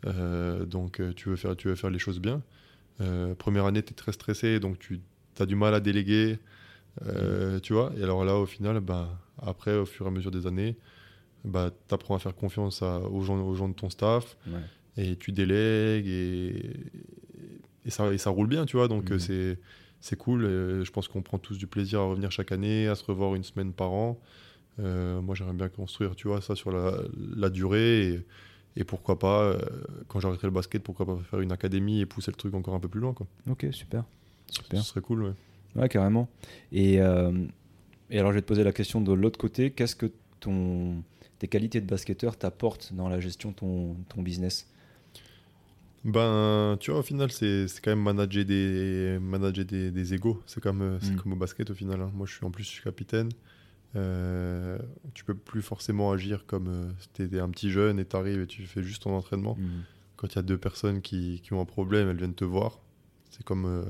Euh, donc tu veux faire tu veux faire les choses bien. Première année tu es très stressé donc tu as du mal à déléguer, tu vois. Et alors là au final bah après au fur et à mesure des années bah tu apprends à faire confiance à- aux gens aux gens de ton staff Ouais. Et tu délègues et, et ça et ça roule bien, tu vois. Donc Mhm. c'est c'est cool. Je pense qu'on prend tous du plaisir à revenir chaque année, à se revoir une semaine par an. Euh, moi, j'aimerais bien construire, tu vois, ça sur la, la durée. Et, et pourquoi pas, euh, quand j'arrêterai le basket, pourquoi pas faire une académie et pousser le truc encore un peu plus loin, quoi. Ok, super. Super. Ce serait cool, ouais. Ouais, carrément. Et, euh, et alors, je vais te poser la question de l'autre côté. Qu'est-ce que ton, tes qualités de basketteur t'apportent dans la gestion de ton, ton business? Ben, tu vois, au final, c'est quand même manager des, manager des, des égos. C'est comme, euh, c'est Mm. comme au basket, au final. hein. Moi, je suis en plus, je suis capitaine. Euh, tu peux plus forcément agir comme euh, si t'étais un petit jeune et t'arrives et tu fais juste ton entraînement. Mhm. Quand il y a deux personnes qui, qui ont un problème, elles viennent te voir. C'est comme, euh,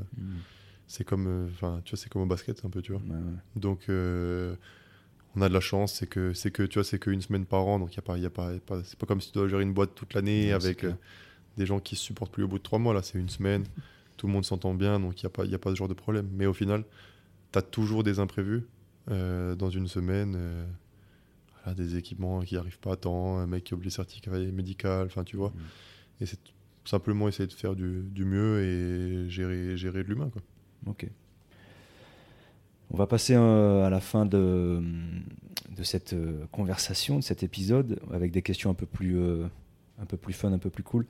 c'est comme, euh, enfin, tu vois, c'est comme au basket un peu, tu vois. Ouais, ouais. Donc, on a de la chance, c'est que, c'est que, tu vois, c'est qu'une semaine par an, donc il y a pas, il y a pas, c'est pas comme si tu dois gérer une boîte toute l'année Ouais, avec des gens qui se supportent plus au bout de trois mois. Là, c'est une semaine, [LAUGHS] tout le monde s'entend bien, donc il y a pas, y a pas ce genre de problème. Mais au final, tu as toujours des imprévus euh, dans une semaine. euh, voilà, des équipements qui arrivent pas à temps, un mec qui a oublié le certificat médical, enfin, tu vois. Mhm. Et c'est simplement essayer de faire du, du mieux et gérer, gérer de l'humain, quoi. Ok. On va passer euh, à la fin de, de cette conversation, de cet épisode, avec des questions un peu plus, euh, un peu plus fun, un peu plus cool.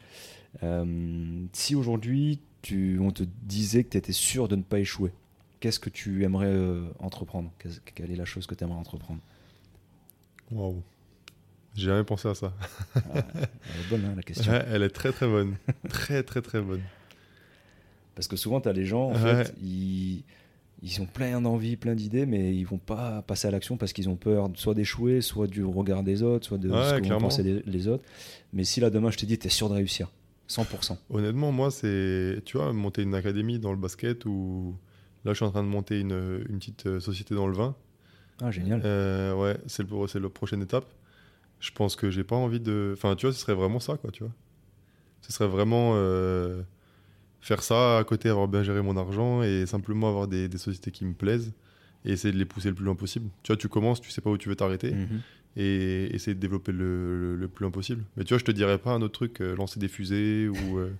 Euh, si aujourd'hui, tu- on te disait que tu étais sûr de ne pas échouer, qu'est-ce que tu aimerais euh, entreprendre? Quelle est la chose que tu aimerais entreprendre? Waouh. J'ai jamais pensé à ça. Elle est bonne, hein, la question. Ouais, elle est très très bonne. très très très bonne. Parce que souvent, tu as les gens, en Ouais. fait, ils, ils ont plein d'envie, plein d'idées, mais ils vont pas passer à l'action parce qu'ils ont peur soit d'échouer, soit du regard des autres, soit de Ouais, ce que vont penser les, les autres. Mais si là, demain, je te dis, tu es sûr de réussir, 100%. Honnêtement, moi, c'est, tu vois, monter une académie dans le basket ou là, je suis en train de monter une, une petite euh, société dans le vin. Ah, génial. Euh, ouais, c'est le, c'est la prochaine étape. Je pense que j'ai pas envie de. Enfin, tu vois, ce serait vraiment ça, quoi, tu vois. Ce serait vraiment euh, faire ça à côté, avoir bien géré mon argent et simplement avoir des, des sociétés qui me plaisent et essayer de les pousser le plus loin possible. Tu vois, tu commences, tu sais pas où tu veux t'arrêter Mhm. et essayer de développer le, le- le plus loin possible. Mais tu vois, je te dirais pas un autre truc, euh, lancer des fusées ou, [LAUGHS] euh,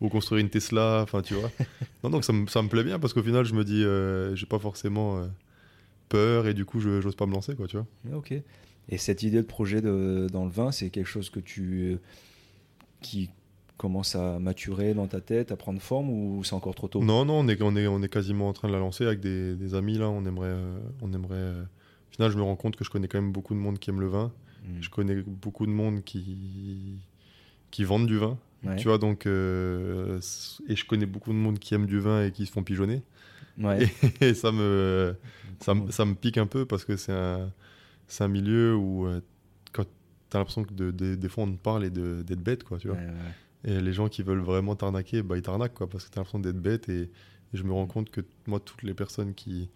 ou construire une Tesla, enfin tu vois. [LAUGHS] Non, donc ça me, ça me plaît bien parce qu'au final, je me dis, euh, j'ai pas forcément euh, peur et du coup, je j'ose pas me lancer, quoi, tu vois. Ok. Et cette idée de projet de- dans le vin, c'est quelque chose que tu. qui commence à maturer dans ta tête, à prendre forme, ou c'est encore trop tôt? Non, non, on est, on, est, on est quasiment en train de la lancer avec des, des amis, là, on aimerait... euh, on aimerait euh, Au final, je me rends compte que je connais quand même beaucoup de monde qui aime le vin. Mhm. Je connais beaucoup de monde qui, qui vendent du vin. Ouais. Tu vois, donc... euh, et je connais beaucoup de monde qui aime du vin et qui se font pigeonner. Ouais. [LAUGHS] Et ça me, ça, me- ça me pique un peu parce que c'est un, c'est un milieu où euh, quand t'as l'impression que de, de- des fois on te parle et d'être bête, quoi, tu vois. Ouais. Et les gens qui veulent vraiment t'arnaquer, bah ils t'arnaquent, quoi, parce que t'as l'impression d'être bête et, et je me rends compte que moi, toutes les personnes qui,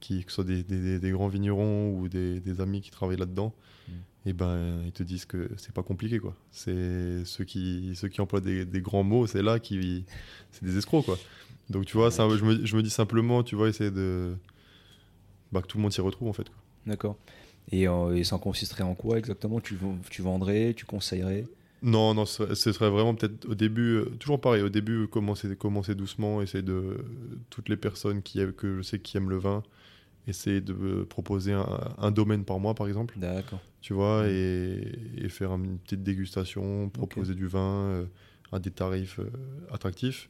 qui, que ce soit des, des- des grands vignerons ou des, des amis qui travaillent là-dedans, Mm. et ben ils te disent que c'est pas compliqué quoi. C'est ceux qui ceux qui emploient des, des grands mots, c'est là qui c'est des escrocs quoi. Donc tu vois, ça, je, me, je me dis simplement, tu vois, essayer de bah, que tout le monde s'y retrouve en fait. D'accord. Et, euh, et ça consisterait en quoi exactement? Tu, tu vendrais, tu conseillerais? Non, non, ce serait, vraiment peut-être au début, euh, toujours pareil, au début, commencer, commencer doucement, essayer de. Toutes les personnes qui, que je sais qui aiment le vin, essayer de euh, proposer un, un domaine par mois, par exemple, D'accord. tu vois, et, et faire une petite dégustation, proposer du vin euh, à des tarifs euh, attractifs.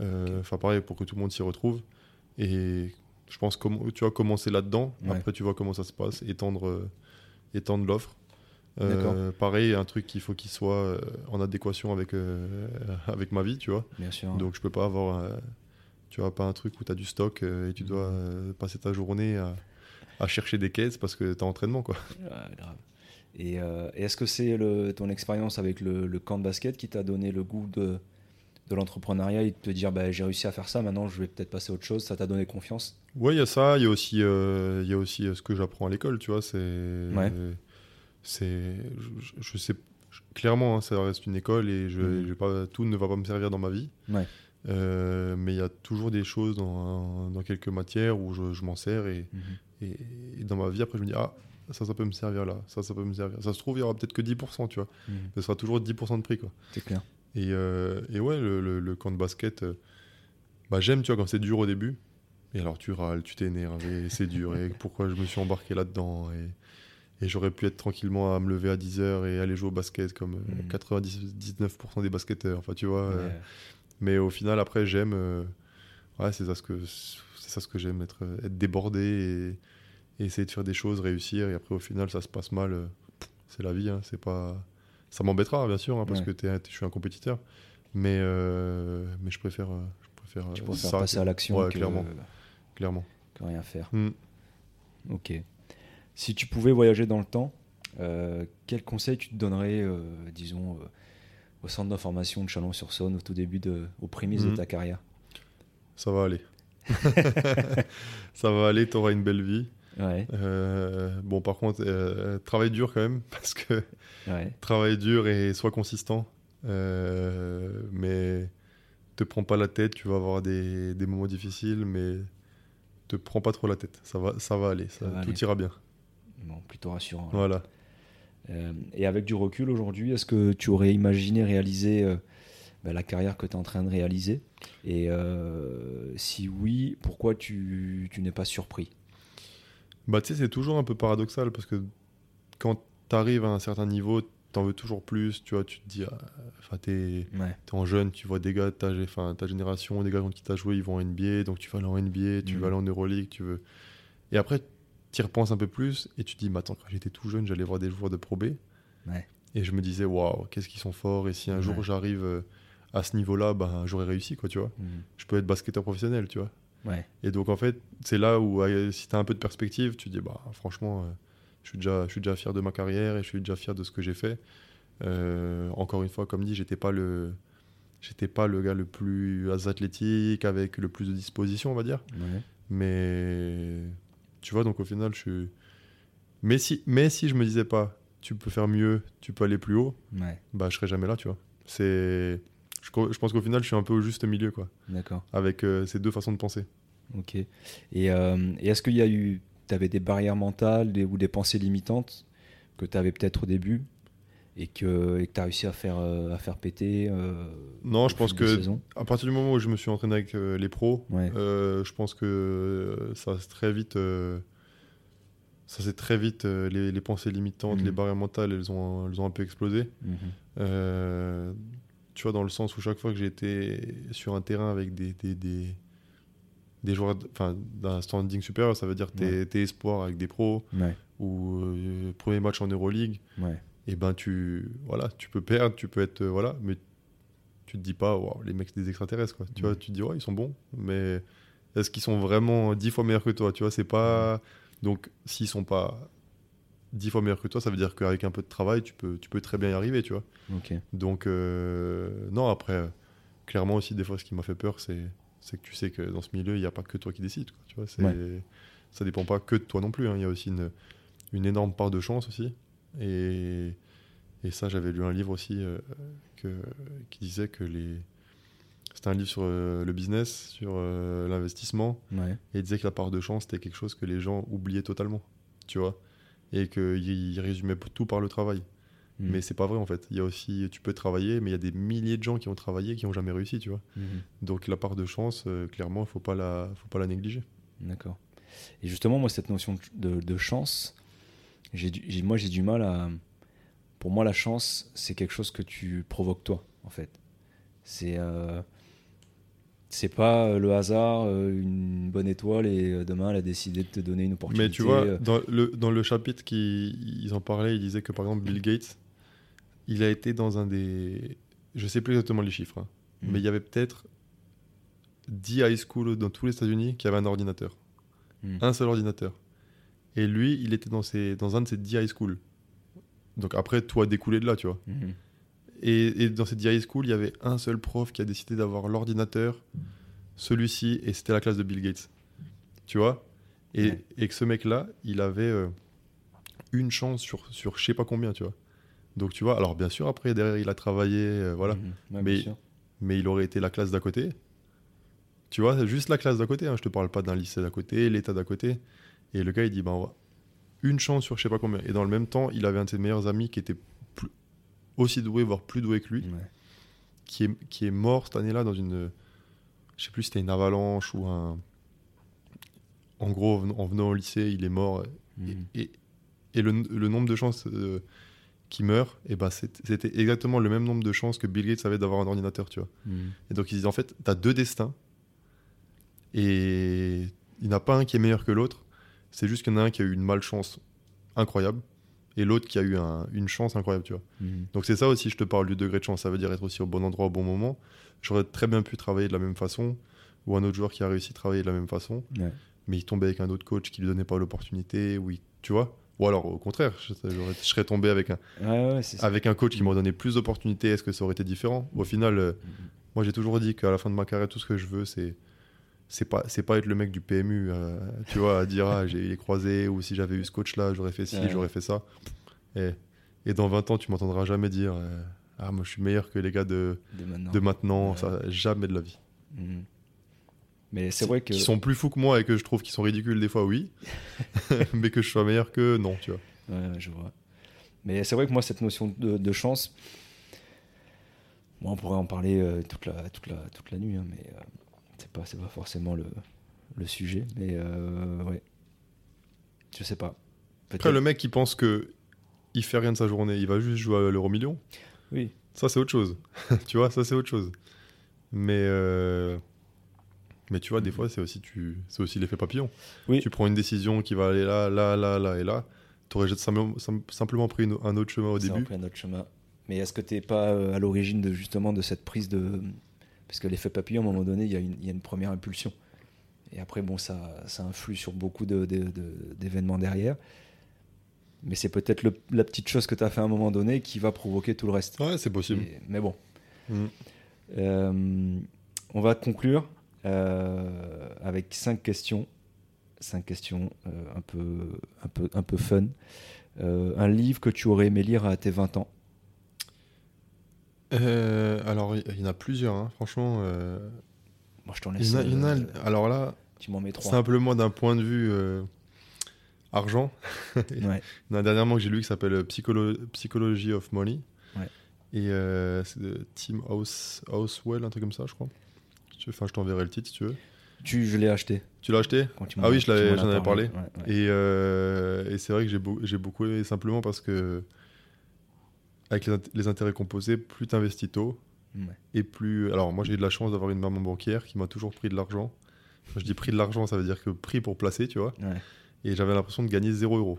Euh, Enfin, pareil, pour que tout le monde s'y retrouve. Et je pense, que tu vas commencer là-dedans, Ouais. après, tu vois comment ça se passe, étendre, étendre l'offre. Euh, pareil, un truc qu'il faut qu'il soit euh, en adéquation avec, euh, [LAUGHS] avec ma vie, tu vois. Bien sûr. Donc je peux pas avoir, euh, tu vois, pas un truc où tu as du stock et tu dois euh, passer ta journée à, à chercher des caisses parce que tu as entraînement, quoi. Ouais, grave. Et, et est-ce que c'est ton expérience avec le, le camp de basket qui t'a donné le goût de, de l'entrepreneuriat et de te dire bah, j'ai réussi à faire ça, maintenant je vais peut-être passer à autre chose Ça t'a donné confiance? Ouais, il y a ça, il y a aussi, il y a aussi ce que j'apprends à l'école, tu vois, c'est... Ouais. C'est... Je, je sais... clairement, hein, ça reste une école et je, Mhm. je vais pas, tout ne va pas me servir dans ma vie. Ouais. Euh, mais il y a toujours des choses dans, dans quelques matières où je, je m'en sers et, et, et dans ma vie, après, je me dis, ah, ça, ça peut me servir là, ça, ça peut me servir. Ça se trouve, il y aura peut-être que 10%, tu vois. Mhm. Ce sera toujours 10% de prix, quoi. C'est clair. Et, euh, et ouais, le, le- le camp de basket, euh, bah, j'aime, tu vois, quand c'est dur au début. Et alors, tu râles, tu t'énerves, et c'est dur, et pourquoi je me suis embarqué là-dedans. Et, et j'aurais pu être tranquillement à me lever à 10h et aller jouer au basket comme euh, Mhm. 99% des basketteurs. Enfin, tu vois. euh, mais au final, après, j'aime. euh, ouais, c'est ça ce que c'est ça ce que j'aime, être, être débordé et, et essayer de faire des choses, réussir. Et après, au final, ça se passe mal. euh, C'est la vie. hein, c'est pas. Ça m'embêtera, bien sûr, hein, parce Ouais. que je suis un compétiteur. Mais euh, mais je préfère. euh, Je préfère. Tu euh, ça passer que- à l'action Ouais, clairement, clairement. que rien faire. Hmm. Ok. Si tu pouvais voyager dans le temps, euh, quel conseil tu te donnerais, euh, disons, euh, au centre d'information de Chalon-sur-Saône au tout début, de, aux prémices de Mhm. ta carrière? Ça va aller. [LAUGHS] [LAUGHS] ça va aller. T'auras une belle vie. Ouais, bon, par contre, travaille dur quand même, [LAUGHS] parce que ouais, travaille dur et sois consistant. Mais te prends pas la tête, tu vas avoir des, des moments difficiles, mais te prends pas trop la tête. Ça va, ça va aller, ça- va tout aller. ira bien. Bon, plutôt rassurant. Voilà. Euh, et avec du recul aujourd'hui, est-ce que tu aurais imaginé réaliser euh, bah, la carrière que tu es en train de réaliser? Et euh, si oui, pourquoi tu, tu n'es pas surpris? Bah, tu sais, c'est toujours un peu paradoxal parce que quand tu arrives à un certain niveau, t'en veux toujours plus. Tu vois, tu te dis, ah, enfin, t'es Ouais, en jeune, tu vois des gars de ta, génération, des gars contre qui t'as joué, ils vont en NBA, donc tu vas aller en NBA, tu Mhm. vas aller en Euroleague, tu veux. Et après, tu y repenses un peu plus et tu te dis, mais attends, quand j'étais tout jeune, j'allais voir des joueurs de Pro B. Ouais. Et je me disais, waouh, qu'est-ce qu'ils sont forts. Et si un jour Ouais. j'arrive euh, à ce niveau-là, ben, j'aurais réussi, quoi, tu vois. Mhm. Je peux être basketteur professionnel, tu vois. ouais, Et donc, en fait, c'est là où, euh, si tu as un peu de perspective, tu te dis, bah, franchement, euh, je, suis déjà, je suis déjà fier de ma carrière et je suis déjà fier de ce que j'ai fait. Euh, encore une fois, comme dit, j'étais pas le. J'étais pas le gars le plus athlétique, avec le plus de disposition, on va dire. ouais. Mais tu vois, donc au final, je suis. Mais si, mais si je me disais pas, tu peux faire mieux, tu peux aller plus haut, ouais. bah je serais jamais là, tu vois. C'est. Je, pense qu'au final, je suis un peu au juste milieu, quoi, D'accord. avec euh, ces deux façons de penser. Ok. Et, euh, et est-ce qu'il y a eu, tu avais des barrières mentales des- ou des pensées limitantes que tu avais peut-être au début et que tu as réussi à faire, euh, à faire péter euh, Non, je pense que à partir du moment où je me suis entraîné avec euh, les pros, Ouais. euh, je pense que ça s'est très vite. ça s'est très vite. les, les pensées limitantes, Mhm. les barrières mentales, elles ont, elles ont un peu explosé. Mhm. Tu vois, dans le sens où chaque fois que j'ai été sur un terrain avec des, des, des, des joueurs d'un standing supérieur, ça veut dire tes, tes espoirs avec des pros Ouais, ou premier match en Euroleague, et ben tu, voilà, tu peux perdre, tu peux être. euh, voilà, mais tu te dis pas, Waouh, les mecs, c'est des extraterrestres. Quoi. Tu vois, tu te dis, ouais, ils sont bons, mais est-ce qu'ils sont vraiment dix fois meilleurs que toi Tu vois, c'est pas. Donc, s'ils sont pas dix fois meilleurs que toi, ça veut dire qu'avec un peu de travail, tu peux, tu peux très bien y arriver, tu vois? ok. Donc, euh, non, après, clairement aussi, des fois, ce qui m'a fait peur, c'est c'est que tu sais que dans ce milieu, il n'y a pas que toi qui décides. Quoi, tu vois, c'est Ouais. ça dépend pas que de toi non plus. hein. Il y a aussi une, une énorme part de chance aussi. Et, et ça, j'avais lu un livre aussi euh, que, qui disait que les. C'était un livre sur euh, le business, sur euh, l'investissement. Ouais. Et il disait que la part de chance, c'était quelque chose que les gens oubliaient totalement. Tu vois Et qu'il résumait tout par le travail. Mhm. Mais c'est pas vrai en fait. Il y a aussi, tu peux travailler, mais il y a des milliers de gens qui ont travaillé qui n'ont jamais réussi, tu vois. Mhm. Donc la part de chance, clairement, il faut pas la, faut pas la négliger. D'accord. Et justement, moi, cette notion de, de chance, j'ai moi, j'ai du mal à. Pour moi, la chance, c'est quelque chose que tu provoques toi, en fait. C'est. euh, C'est pas euh, le hasard, euh, une bonne étoile et demain elle a décidé de te donner une opportunité. Mais tu vois, dans le, dans le chapitre qui ils en parlaient, ils disaient que par exemple Bill Gates, il a été dans un des, je sais plus exactement les chiffres, hein, Mhm. mais il y avait peut-être 10 high school dans tous les États-Unis qui avaient un ordinateur, Mhm. un seul ordinateur. Et lui, il était dans, ses, dans un de ces 10 high school. Donc après, tout a découlé de là, tu vois. mhm. Et, et dans cette high school, il y avait un seul prof qui a décidé d'avoir l'ordinateur, celui-ci, et c'était la classe de Bill Gates. Tu vois? Et, Ouais. et que ce mec-là, il avait euh, une chance sur, sur je sais pas combien, tu vois. Donc tu vois, alors bien sûr, après, derrière, il a travaillé, euh, voilà. Mhm. Ouais, Mais- il aurait été la classe d'à côté. Tu vois, c'est juste la classe d'à côté, hein, je te parle pas d'un lycée d'à côté, l'état d'à côté. Et le gars, il dit, ben, on va- une chance sur je sais pas combien. Et dans le même temps, il avait un de ses meilleurs amis qui était plus- aussi doué, voire plus doué que lui. Ouais. qui est, qui est mort cette année-là dans une. Je sais plus si c'était une avalanche ou un. En gros, en venant- en venant au lycée, il est mort. Mhm. Et, et, et le, le nombre de chances euh, qu'il meurt, et ben c'est- c'était exactement le même nombre de chances que Bill Gates avait d'avoir un ordinateur, tu vois. Mhm. Et donc ils disent en fait, tu as deux destins. Et il n'y en a pas un qui est meilleur que l'autre. C'est juste qu'il y en a un qui a eu une malchance incroyable et l'autre qui a eu un- une chance incroyable, tu vois. Mhm. Donc c'est ça aussi, je te parle du degré de chance. Ça veut dire être aussi au bon endroit au bon moment. J'aurais très bien pu travailler de la même façon, ou un autre joueur qui a réussi à travailler de la même façon, Ouais. mais il tombait avec un autre coach qui lui donnait pas l'opportunité, ou il- tu vois. Ou alors au contraire, je, serais tombé avec un, Ouais, ouais, avec un coach qui m'aurait donné plus d'opportunités. Est-ce que ça aurait été différent? Au final, euh, Mhm. moi j'ai toujours dit qu'à la fin de ma carrière, tout ce que je veux, c'est c'est pas c'est pas être le mec du PMU, euh, tu vois, à dire ah, j'ai les croisés ou si j'avais eu ce coach là, j'aurais fait ci, Ouais. j'aurais fait ça. Et, et dans 20 ans, tu m'entendras jamais dire euh, ah moi je suis meilleur que les gars de, De maintenant. de maintenant, Ouais. ça jamais de la vie. Mhm. Mais c'est vrai que. Qui sont plus fous que moi et que je trouve qu'ils sont ridicules des fois, oui. [LAUGHS] [LAUGHS] mais que je sois meilleur que non, tu vois. Ouais, je vois. Mais c'est vrai que moi, cette notion de, de chance, moi, on pourrait en parler euh, toute, la, toute, la, toute la nuit, hein, mais c'est pas, pas forcément le, le sujet. Mais euh, ouais, je sais pas. Après, le mec qui pense que il fait rien de sa journée, il va juste jouer à l'euro million, Oui, ça c'est autre chose. [LAUGHS] tu vois, ça c'est autre chose. Mais euh, mais tu vois, des fois c'est aussi tu aussi l'effet papillon. Oui. Tu prends une décision qui va aller là, là, là, là et là. T'aurais juste simplement, sim- simplement pris un autre chemin au début. repris un autre chemin. Mais est-ce que tu n'es pas euh, à l'origine de justement de cette prise de. Parce que l'effet papillon, à un moment donné, il y, a une- il y a une première impulsion. Et après, bon, ça, ça influe sur beaucoup de- de- de- d'événements derrière. Mais c'est peut-être la petite chose que tu as fait à un moment donné qui va provoquer tout le reste. Ouais, c'est possible. Et- mais bon. Mhm. Euh, on va conclure euh, avec cinq questions. Cinq questions euh, un, peu, un, peu, un peu fun. Un livre que tu aurais aimé lire à tes 20 ans. Euh, alors, il y en a plusieurs, hein. franchement. euh, Moi, je t'en il laisse. y en a- il y en a- euh, alors là, tu m'en mets trois. simplement d'un point de vue euh, argent, [LAUGHS] Ouais. Il y en a un dernièrement que j'ai lu qui s'appelle euh, Psycholo- Psychology of Money. Ouais. Et euh, c'est de Tim House, Housewell, un truc comme ça, je crois. Enfin, je t'enverrai le titre si tu veux. Tu, je l'ai acheté. Tu l'as acheté? Quand tu Ah oui, je j'en avais parlé. Ouais. Et, euh, et c'est vrai que j'ai beau- j'ai beaucoup aimé simplement parce que, avec les, int- les intérêts composés, plus tu investis tôt, Ouais. et plus. Alors, moi, j'ai eu de la chance d'avoir une maman banquière qui m'a toujours pris de l'argent. Quand je dis pris de l'argent, ça veut dire que pris pour placer, tu vois. Ouais. Et j'avais l'impression de gagner 0 euros.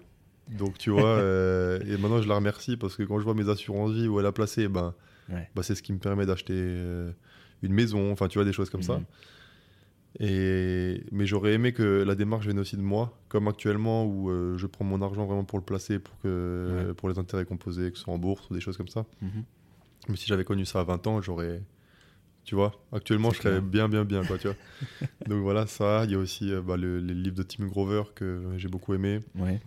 Donc, tu vois, [LAUGHS] euh, et maintenant, je la remercie parce que quand je vois mes assurances vie où elle a placé, ben, Ouais. bah, c'est ce qui me permet d'acheter euh, une maison, enfin, tu vois, des choses comme ça. Et... Mais j'aurais aimé que la démarche vienne aussi de moi, comme actuellement où euh, je prends mon argent vraiment pour le placer, pour, que... Ouais. pour les intérêts composés, que ce soit en bourse ou des choses comme ça. Mhm. Mais si j'avais connu ça à 20 ans, j'aurais Tu vois, actuellement, je serais bien, bien, bien, quoi, tu vois. [LAUGHS] Donc voilà, ça. Il y a aussi euh, bah, le- les livres de Tim Grover que j'ai beaucoup aimé. Ouais.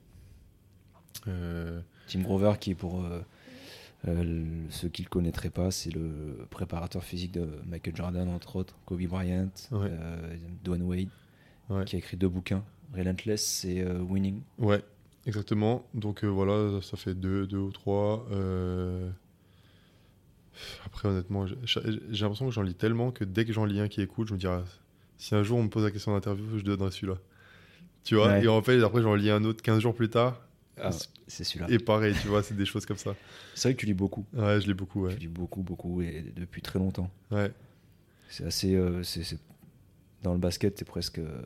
Euh, Tim Grover, qui est pour euh, euh, le- ceux qui le connaîtraient pas, c'est le préparateur physique de Michael Jordan, entre autres, Kobe Bryant, Ouais. euh, Dwayne Wade, Ouais. qui a écrit deux bouquins, Relentless et euh, Winning. ouais, exactement. Donc euh, voilà, ça fait deux, deux ou trois. Après, honnêtement, j'ai l'impression que j'en lis tellement que dès que j'en lis un qui écoute, je me dis, ah, si un jour on me pose la question d'interview, je donnerai celui-là. Tu vois Ouais. Et en fait, après, j'en lis un autre 15 jours plus tard. Ah, c'est celui-là. Et pareil, tu vois, c'est des choses comme ça. C'est vrai que tu lis beaucoup. Ouais, je l'ai beaucoup, ouais. Tu lis beaucoup, beaucoup, et depuis très longtemps. Ouais, C'est assez. euh, c'est- c'est- Dans le basket, t'es presque euh,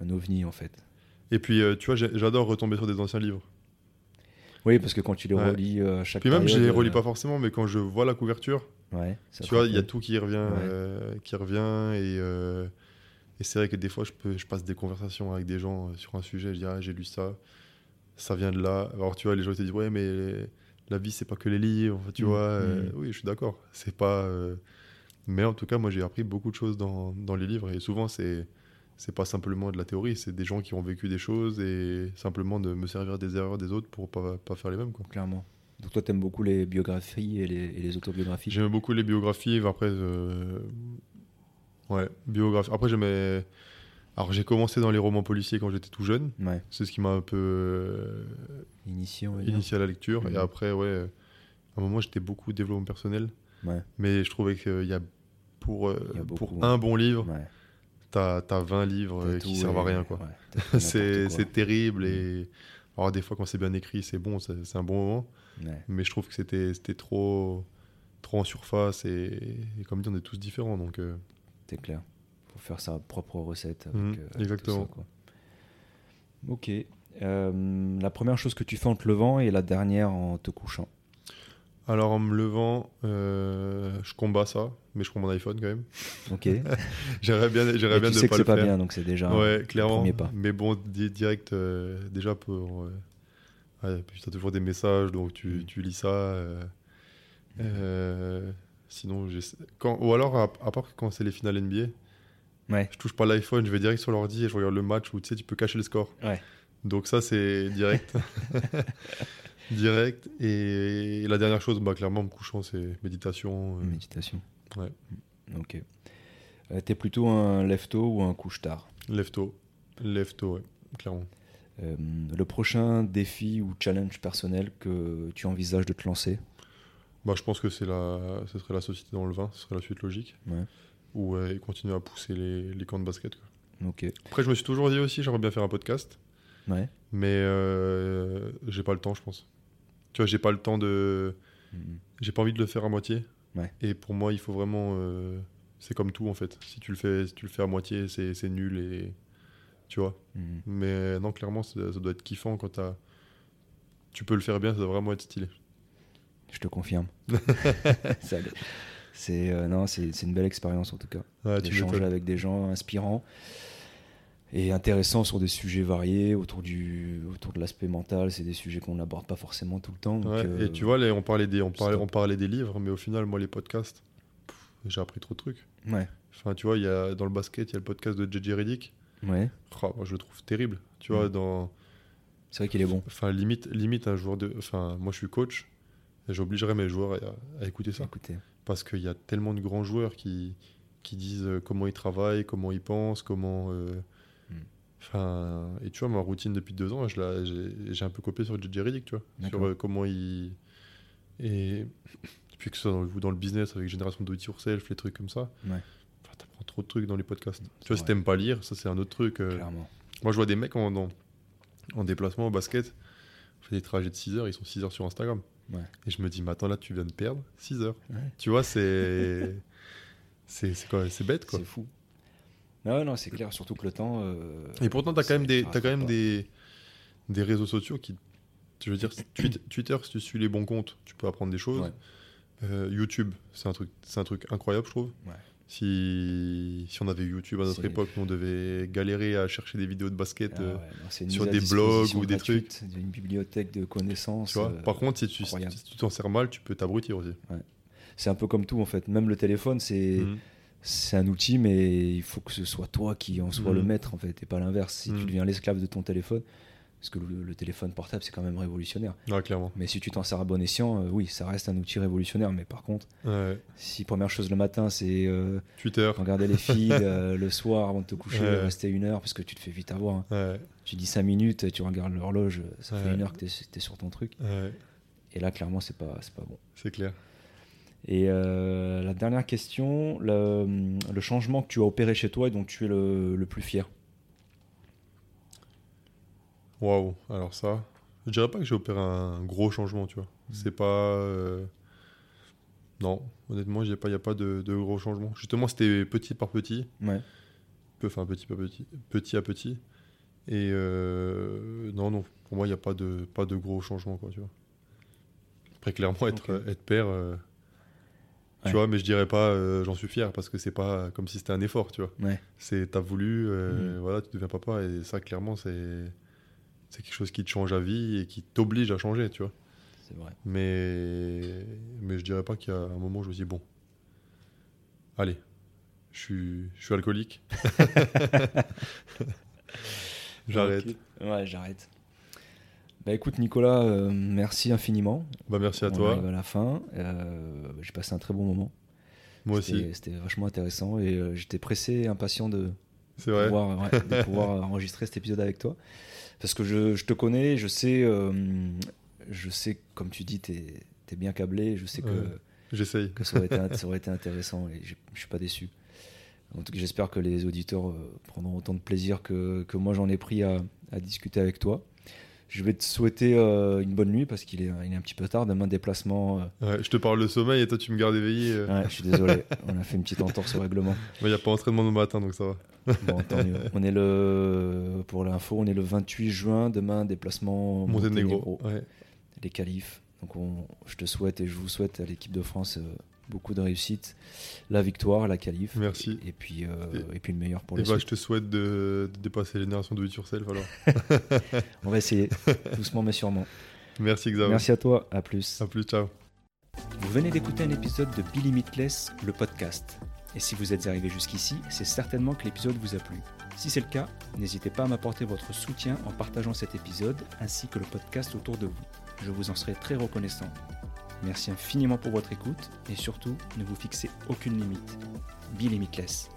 un ovni, en fait. Et puis, euh, tu vois, j'adore retomber sur des anciens livres. Oui, parce que quand tu les Ouais. relis euh, à chaque Puis même, je les période, relis pas forcément, mais quand je vois la couverture, Ouais, ça tu vois, il y a tout qui revient, qui revient, et, et c'est vrai que des fois, je, peux, je passe des conversations avec des gens sur un sujet, je dis, ah, j'ai lu ça, ça vient de là. Alors, tu vois, les gens te disent, ouais, mais la vie, c'est pas que les livres, tu Mm, vois. euh, mm. oui, je suis d'accord, c'est pas. euh, Mais en tout cas, moi, j'ai appris beaucoup de choses dans, dans les livres, et souvent, c'est. C'est pas simplement de la théorie, c'est des gens qui ont vécu des choses et simplement de me servir des erreurs des autres pour pas, pas faire les mêmes. Quoi. Clairement. Donc toi, t'aimes beaucoup les biographies et les, et les autobiographies? J'aimais beaucoup les biographies. Après, euh, ouais, biographies. Après, j'aimais. Alors, j'ai commencé dans les romans policiers quand j'étais tout jeune. Ouais, C'est ce qui m'a un peu euh, initié, on va dire. initié à la lecture. Mhm. Et après, ouais, à un moment, j'étais beaucoup développement personnel. Ouais, Mais je trouvais qu'il y a pour, euh, y a pour beaucoup. un bon livre, t'as as 20 livres euh, qui servent à rien. [LAUGHS] quoi. c'est terrible. Et alors, des fois, quand c'est bien écrit, c'est bon, c'est un bon moment. Mais je trouve que c'était trop, trop en surface. Et, et comme dit, on est tous différents. Donc. euh, c'est clair. Faire sa propre recette. Avec, Mhm, euh, avec tout exactement. ça, quoi. Ok. Euh, la première chose que tu fais en te levant et la dernière en te couchant. Alors en me levant, euh, je combats ça, mais je prends mon iPhone quand même. Ok. [LAUGHS] J'aimerais bien, j'aimerais bien tu ne sais que pas c'est le pas faire. bien, donc c'est déjà ouais, le clairement. premier pas. Mais bon, di- direct, euh, déjà pour. ouais, puis t'as toujours des messages, donc tu, Mm. tu lis ça. sinon, quand ou alors à, à part quand c'est les finales NBA, Ouais. je touche pas l'iPhone, je vais direct sur l'ordi et je regarde le match où tu sais, tu peux cacher le score. Ouais. Donc ça, c'est direct. [LAUGHS] [LAUGHS] direct. Et, la dernière chose, bah, clairement, en me couchant, c'est méditation. euh, Méditation. Ouais. Ok. Euh, T'es plutôt un lève-tôt ou un couche-tard Lève-tôt. Lève-tôt, ouais, clairement. Euh, Le prochain défi ou challenge personnel que tu envisages de te lancer? Bah, je pense que la, ce serait la société dans le vin, ce serait la suite logique. Ouais. Ou euh, continuer à pousser les, les camps de basket. quoi. Après, je me suis toujours dit aussi, j'aimerais bien faire un podcast. Ouais. Mais euh, j'ai pas le temps, je pense. Tu vois, j'ai pas le temps de. Mhm. J'ai pas envie de le faire à moitié. Ouais. Et pour moi, il faut vraiment. euh, c'est comme tout en fait. Si tu le fais, si tu le fais à moitié, c'est c'est nul et. Tu vois. Mhm. Mais non, clairement, ça, ça doit être kiffant quand t'as. Tu peux le faire bien, ça doit vraiment être stylé. Je te confirme. [LAUGHS] Ça- c'est euh, non, c'est une belle expérience en tout cas. Ouais, d'échanger avec des gens inspirants et intéressants sur des sujets variés autour du autour de l'aspect mental. C'est des sujets qu'on n'aborde pas forcément tout le temps. donc, Ouais, euh, Et tu vois, on, parlait des, on, parlait, on parlait des livres, mais au final, moi, les podcasts, j'ai appris trop de trucs. ouais, Enfin, tu vois, il y a, dans le basket, il y a le podcast de JJ Reddick. ouais. Oh, moi, je le trouve terrible. Tu vois, dans. C'est vrai qu'il est bon. Enfin, limite, limite un joueur de. Enfin, moi, je suis coach. et J'obligerais mes joueurs à, à écouter ça. Écoutez, Parce qu'il y a tellement de grands joueurs qui, qui disent euh, comment ils travaillent, comment ils pensent, comment. euh, Mm. Enfin, et tu vois, ma routine depuis deux ans, j'ai un peu copié sur JJ Reddick, tu vois. Sur euh, comment il. Et puis que ce soit dans le, dans le business avec Génération Do It Yourself, les trucs comme ça. Ouais. T'apprends trop de trucs dans les podcasts. C'est Tu vois, si t'aimes pas lire, ça c'est un autre truc. euh, clairement. moi, je vois des mecs en, en, en déplacement au basket, on fait des trajets de 6 heures, ils sont 6 heures sur Instagram. Ouais. Et je me dis, mais attends, là, tu viens de perdre 6 heures. Ouais. Tu vois, c'est. [LAUGHS] c'est c'est quoi C'est bête, quoi. C'est fou. Non, non, c'est clair. Surtout que le temps. euh, Et pourtant, t'as quand même, des, t'as quand même des, des réseaux sociaux qui. Je veux dire, Twi- [COUGHS] Twitter, si tu suis les bons comptes, tu peux apprendre des choses. Ouais. Euh, YouTube, c'est un, truc, c'est un truc incroyable, je trouve. Ouais. Si, si on avait YouTube à notre époque, on devait galérer à chercher des vidéos de basket. Ah euh, ouais, non, sur des blogs ou des c'est Une bibliothèque de connaissances. tu vois. euh, Par contre, si tu si t'en sers mal, tu peux t'abrutir aussi. c'est un peu comme tout en fait. Même le téléphone, c'est Mhm. c'est un outil, mais il faut que ce soit toi qui en soit Mhm. le maître en fait, et pas l'inverse. Si tu Mhm. deviens l'esclave de ton téléphone, parce que le, le téléphone portable c'est quand même révolutionnaire. Ouais, clairement. Mais si tu t'en sers à bon escient, euh, oui, ça reste un outil révolutionnaire. Mais par contre, Ouais. si première chose le matin, c'est euh, Twitter. regarder les feeds [LAUGHS] euh, le soir avant de te coucher, Ouais. rester une heure, parce que tu te fais vite avoir. hein. Tu dis 5 minutes, tu regardes l'horloge, ça fait une heure que tu es, sur ton truc. Et là, clairement, c'est pas, pas bon. C'est clair. Et euh, la dernière question, le, le changement que tu as opéré chez toi et dont tu es le, le plus fier? Waouh. Alors ça, je dirais pas que j'ai opéré un gros changement, tu vois. C'est pas. euh, Non, honnêtement, il n'y a pas, y a pas de, de gros changement. Justement, c'était petit par petit. Ouais. peu, enfin petit par petit, petit à petit. Et euh, non, non, pour moi, il n'y a pas de, pas de gros changements, quoi, tu vois. Après, clairement, être, être père, euh, Ouais. tu vois, mais je dirais pas j'en suis fier parce que c'est pas comme si c'était un effort, tu vois. Ouais. C'est t'as voulu, Mhm. voilà, tu deviens papa et ça, clairement, c'est c'est quelque chose qui te change à vie et qui t'oblige à changer, tu vois. C'est vrai. Mais, mais je dirais pas qu'il y a un moment où je me dis, bon, allez, je suis, je suis alcoolique. [LAUGHS] J'arrête. Ouais, j'arrête. Bah écoute Nicolas, euh, merci infiniment. Bah, merci à On toi. arrive à la fin. Euh, J'ai passé un très bon moment. Moi aussi. C'était vachement intéressant et euh, j'étais pressé et impatient de pouvoir, ouais, de pouvoir [LAUGHS] enregistrer cet épisode avec toi. Parce que je, je te connais, je sais, euh, je sais, comme tu dis, tu es, bien câblé. Je sais que, Ouais. J'essaye. que ça, aurait été, ça aurait été intéressant et je suis pas déçu. En tout cas, j'espère que les auditeurs euh, prendront autant de plaisir que, que moi j'en ai pris à, à discuter avec toi. Je vais te souhaiter euh, une bonne nuit parce qu'il est, il est un petit peu tard. Demain, déplacement. euh, Ouais, je te parle de sommeil et toi, tu me gardes éveillé. euh. ouais, je suis désolé. [LAUGHS] On a fait une petite entorse au règlement. Il n'y a pas entraînement le matin, donc ça va. [LAUGHS] Bon, tant mieux. On est le, pour l'info, on est le 28 juin. Demain, déplacement Monténégro. Les qualifs. Donc, on- je te souhaite et je vous souhaite à l'équipe de France euh, beaucoup de réussite, la victoire, la qualif. Merci. Et puis, euh, et, puis le meilleur pour Et les bah, je te souhaite de, de dépasser les générations de it yourself alors. [LAUGHS] On va essayer, [LAUGHS] doucement mais sûrement. Merci Xavier. Merci à toi. À plus. À plus, ciao. Vous venez d'écouter un épisode de Be Limitless, le podcast. Et si vous êtes arrivé jusqu'ici, c'est certainement que l'épisode vous a plu. Si c'est le cas, n'hésitez pas à m'apporter votre soutien en partageant cet épisode ainsi que le podcast autour de vous. Je vous en serai très reconnaissant. Merci infiniment pour votre écoute et surtout, ne vous fixez aucune limite. Be Limitless.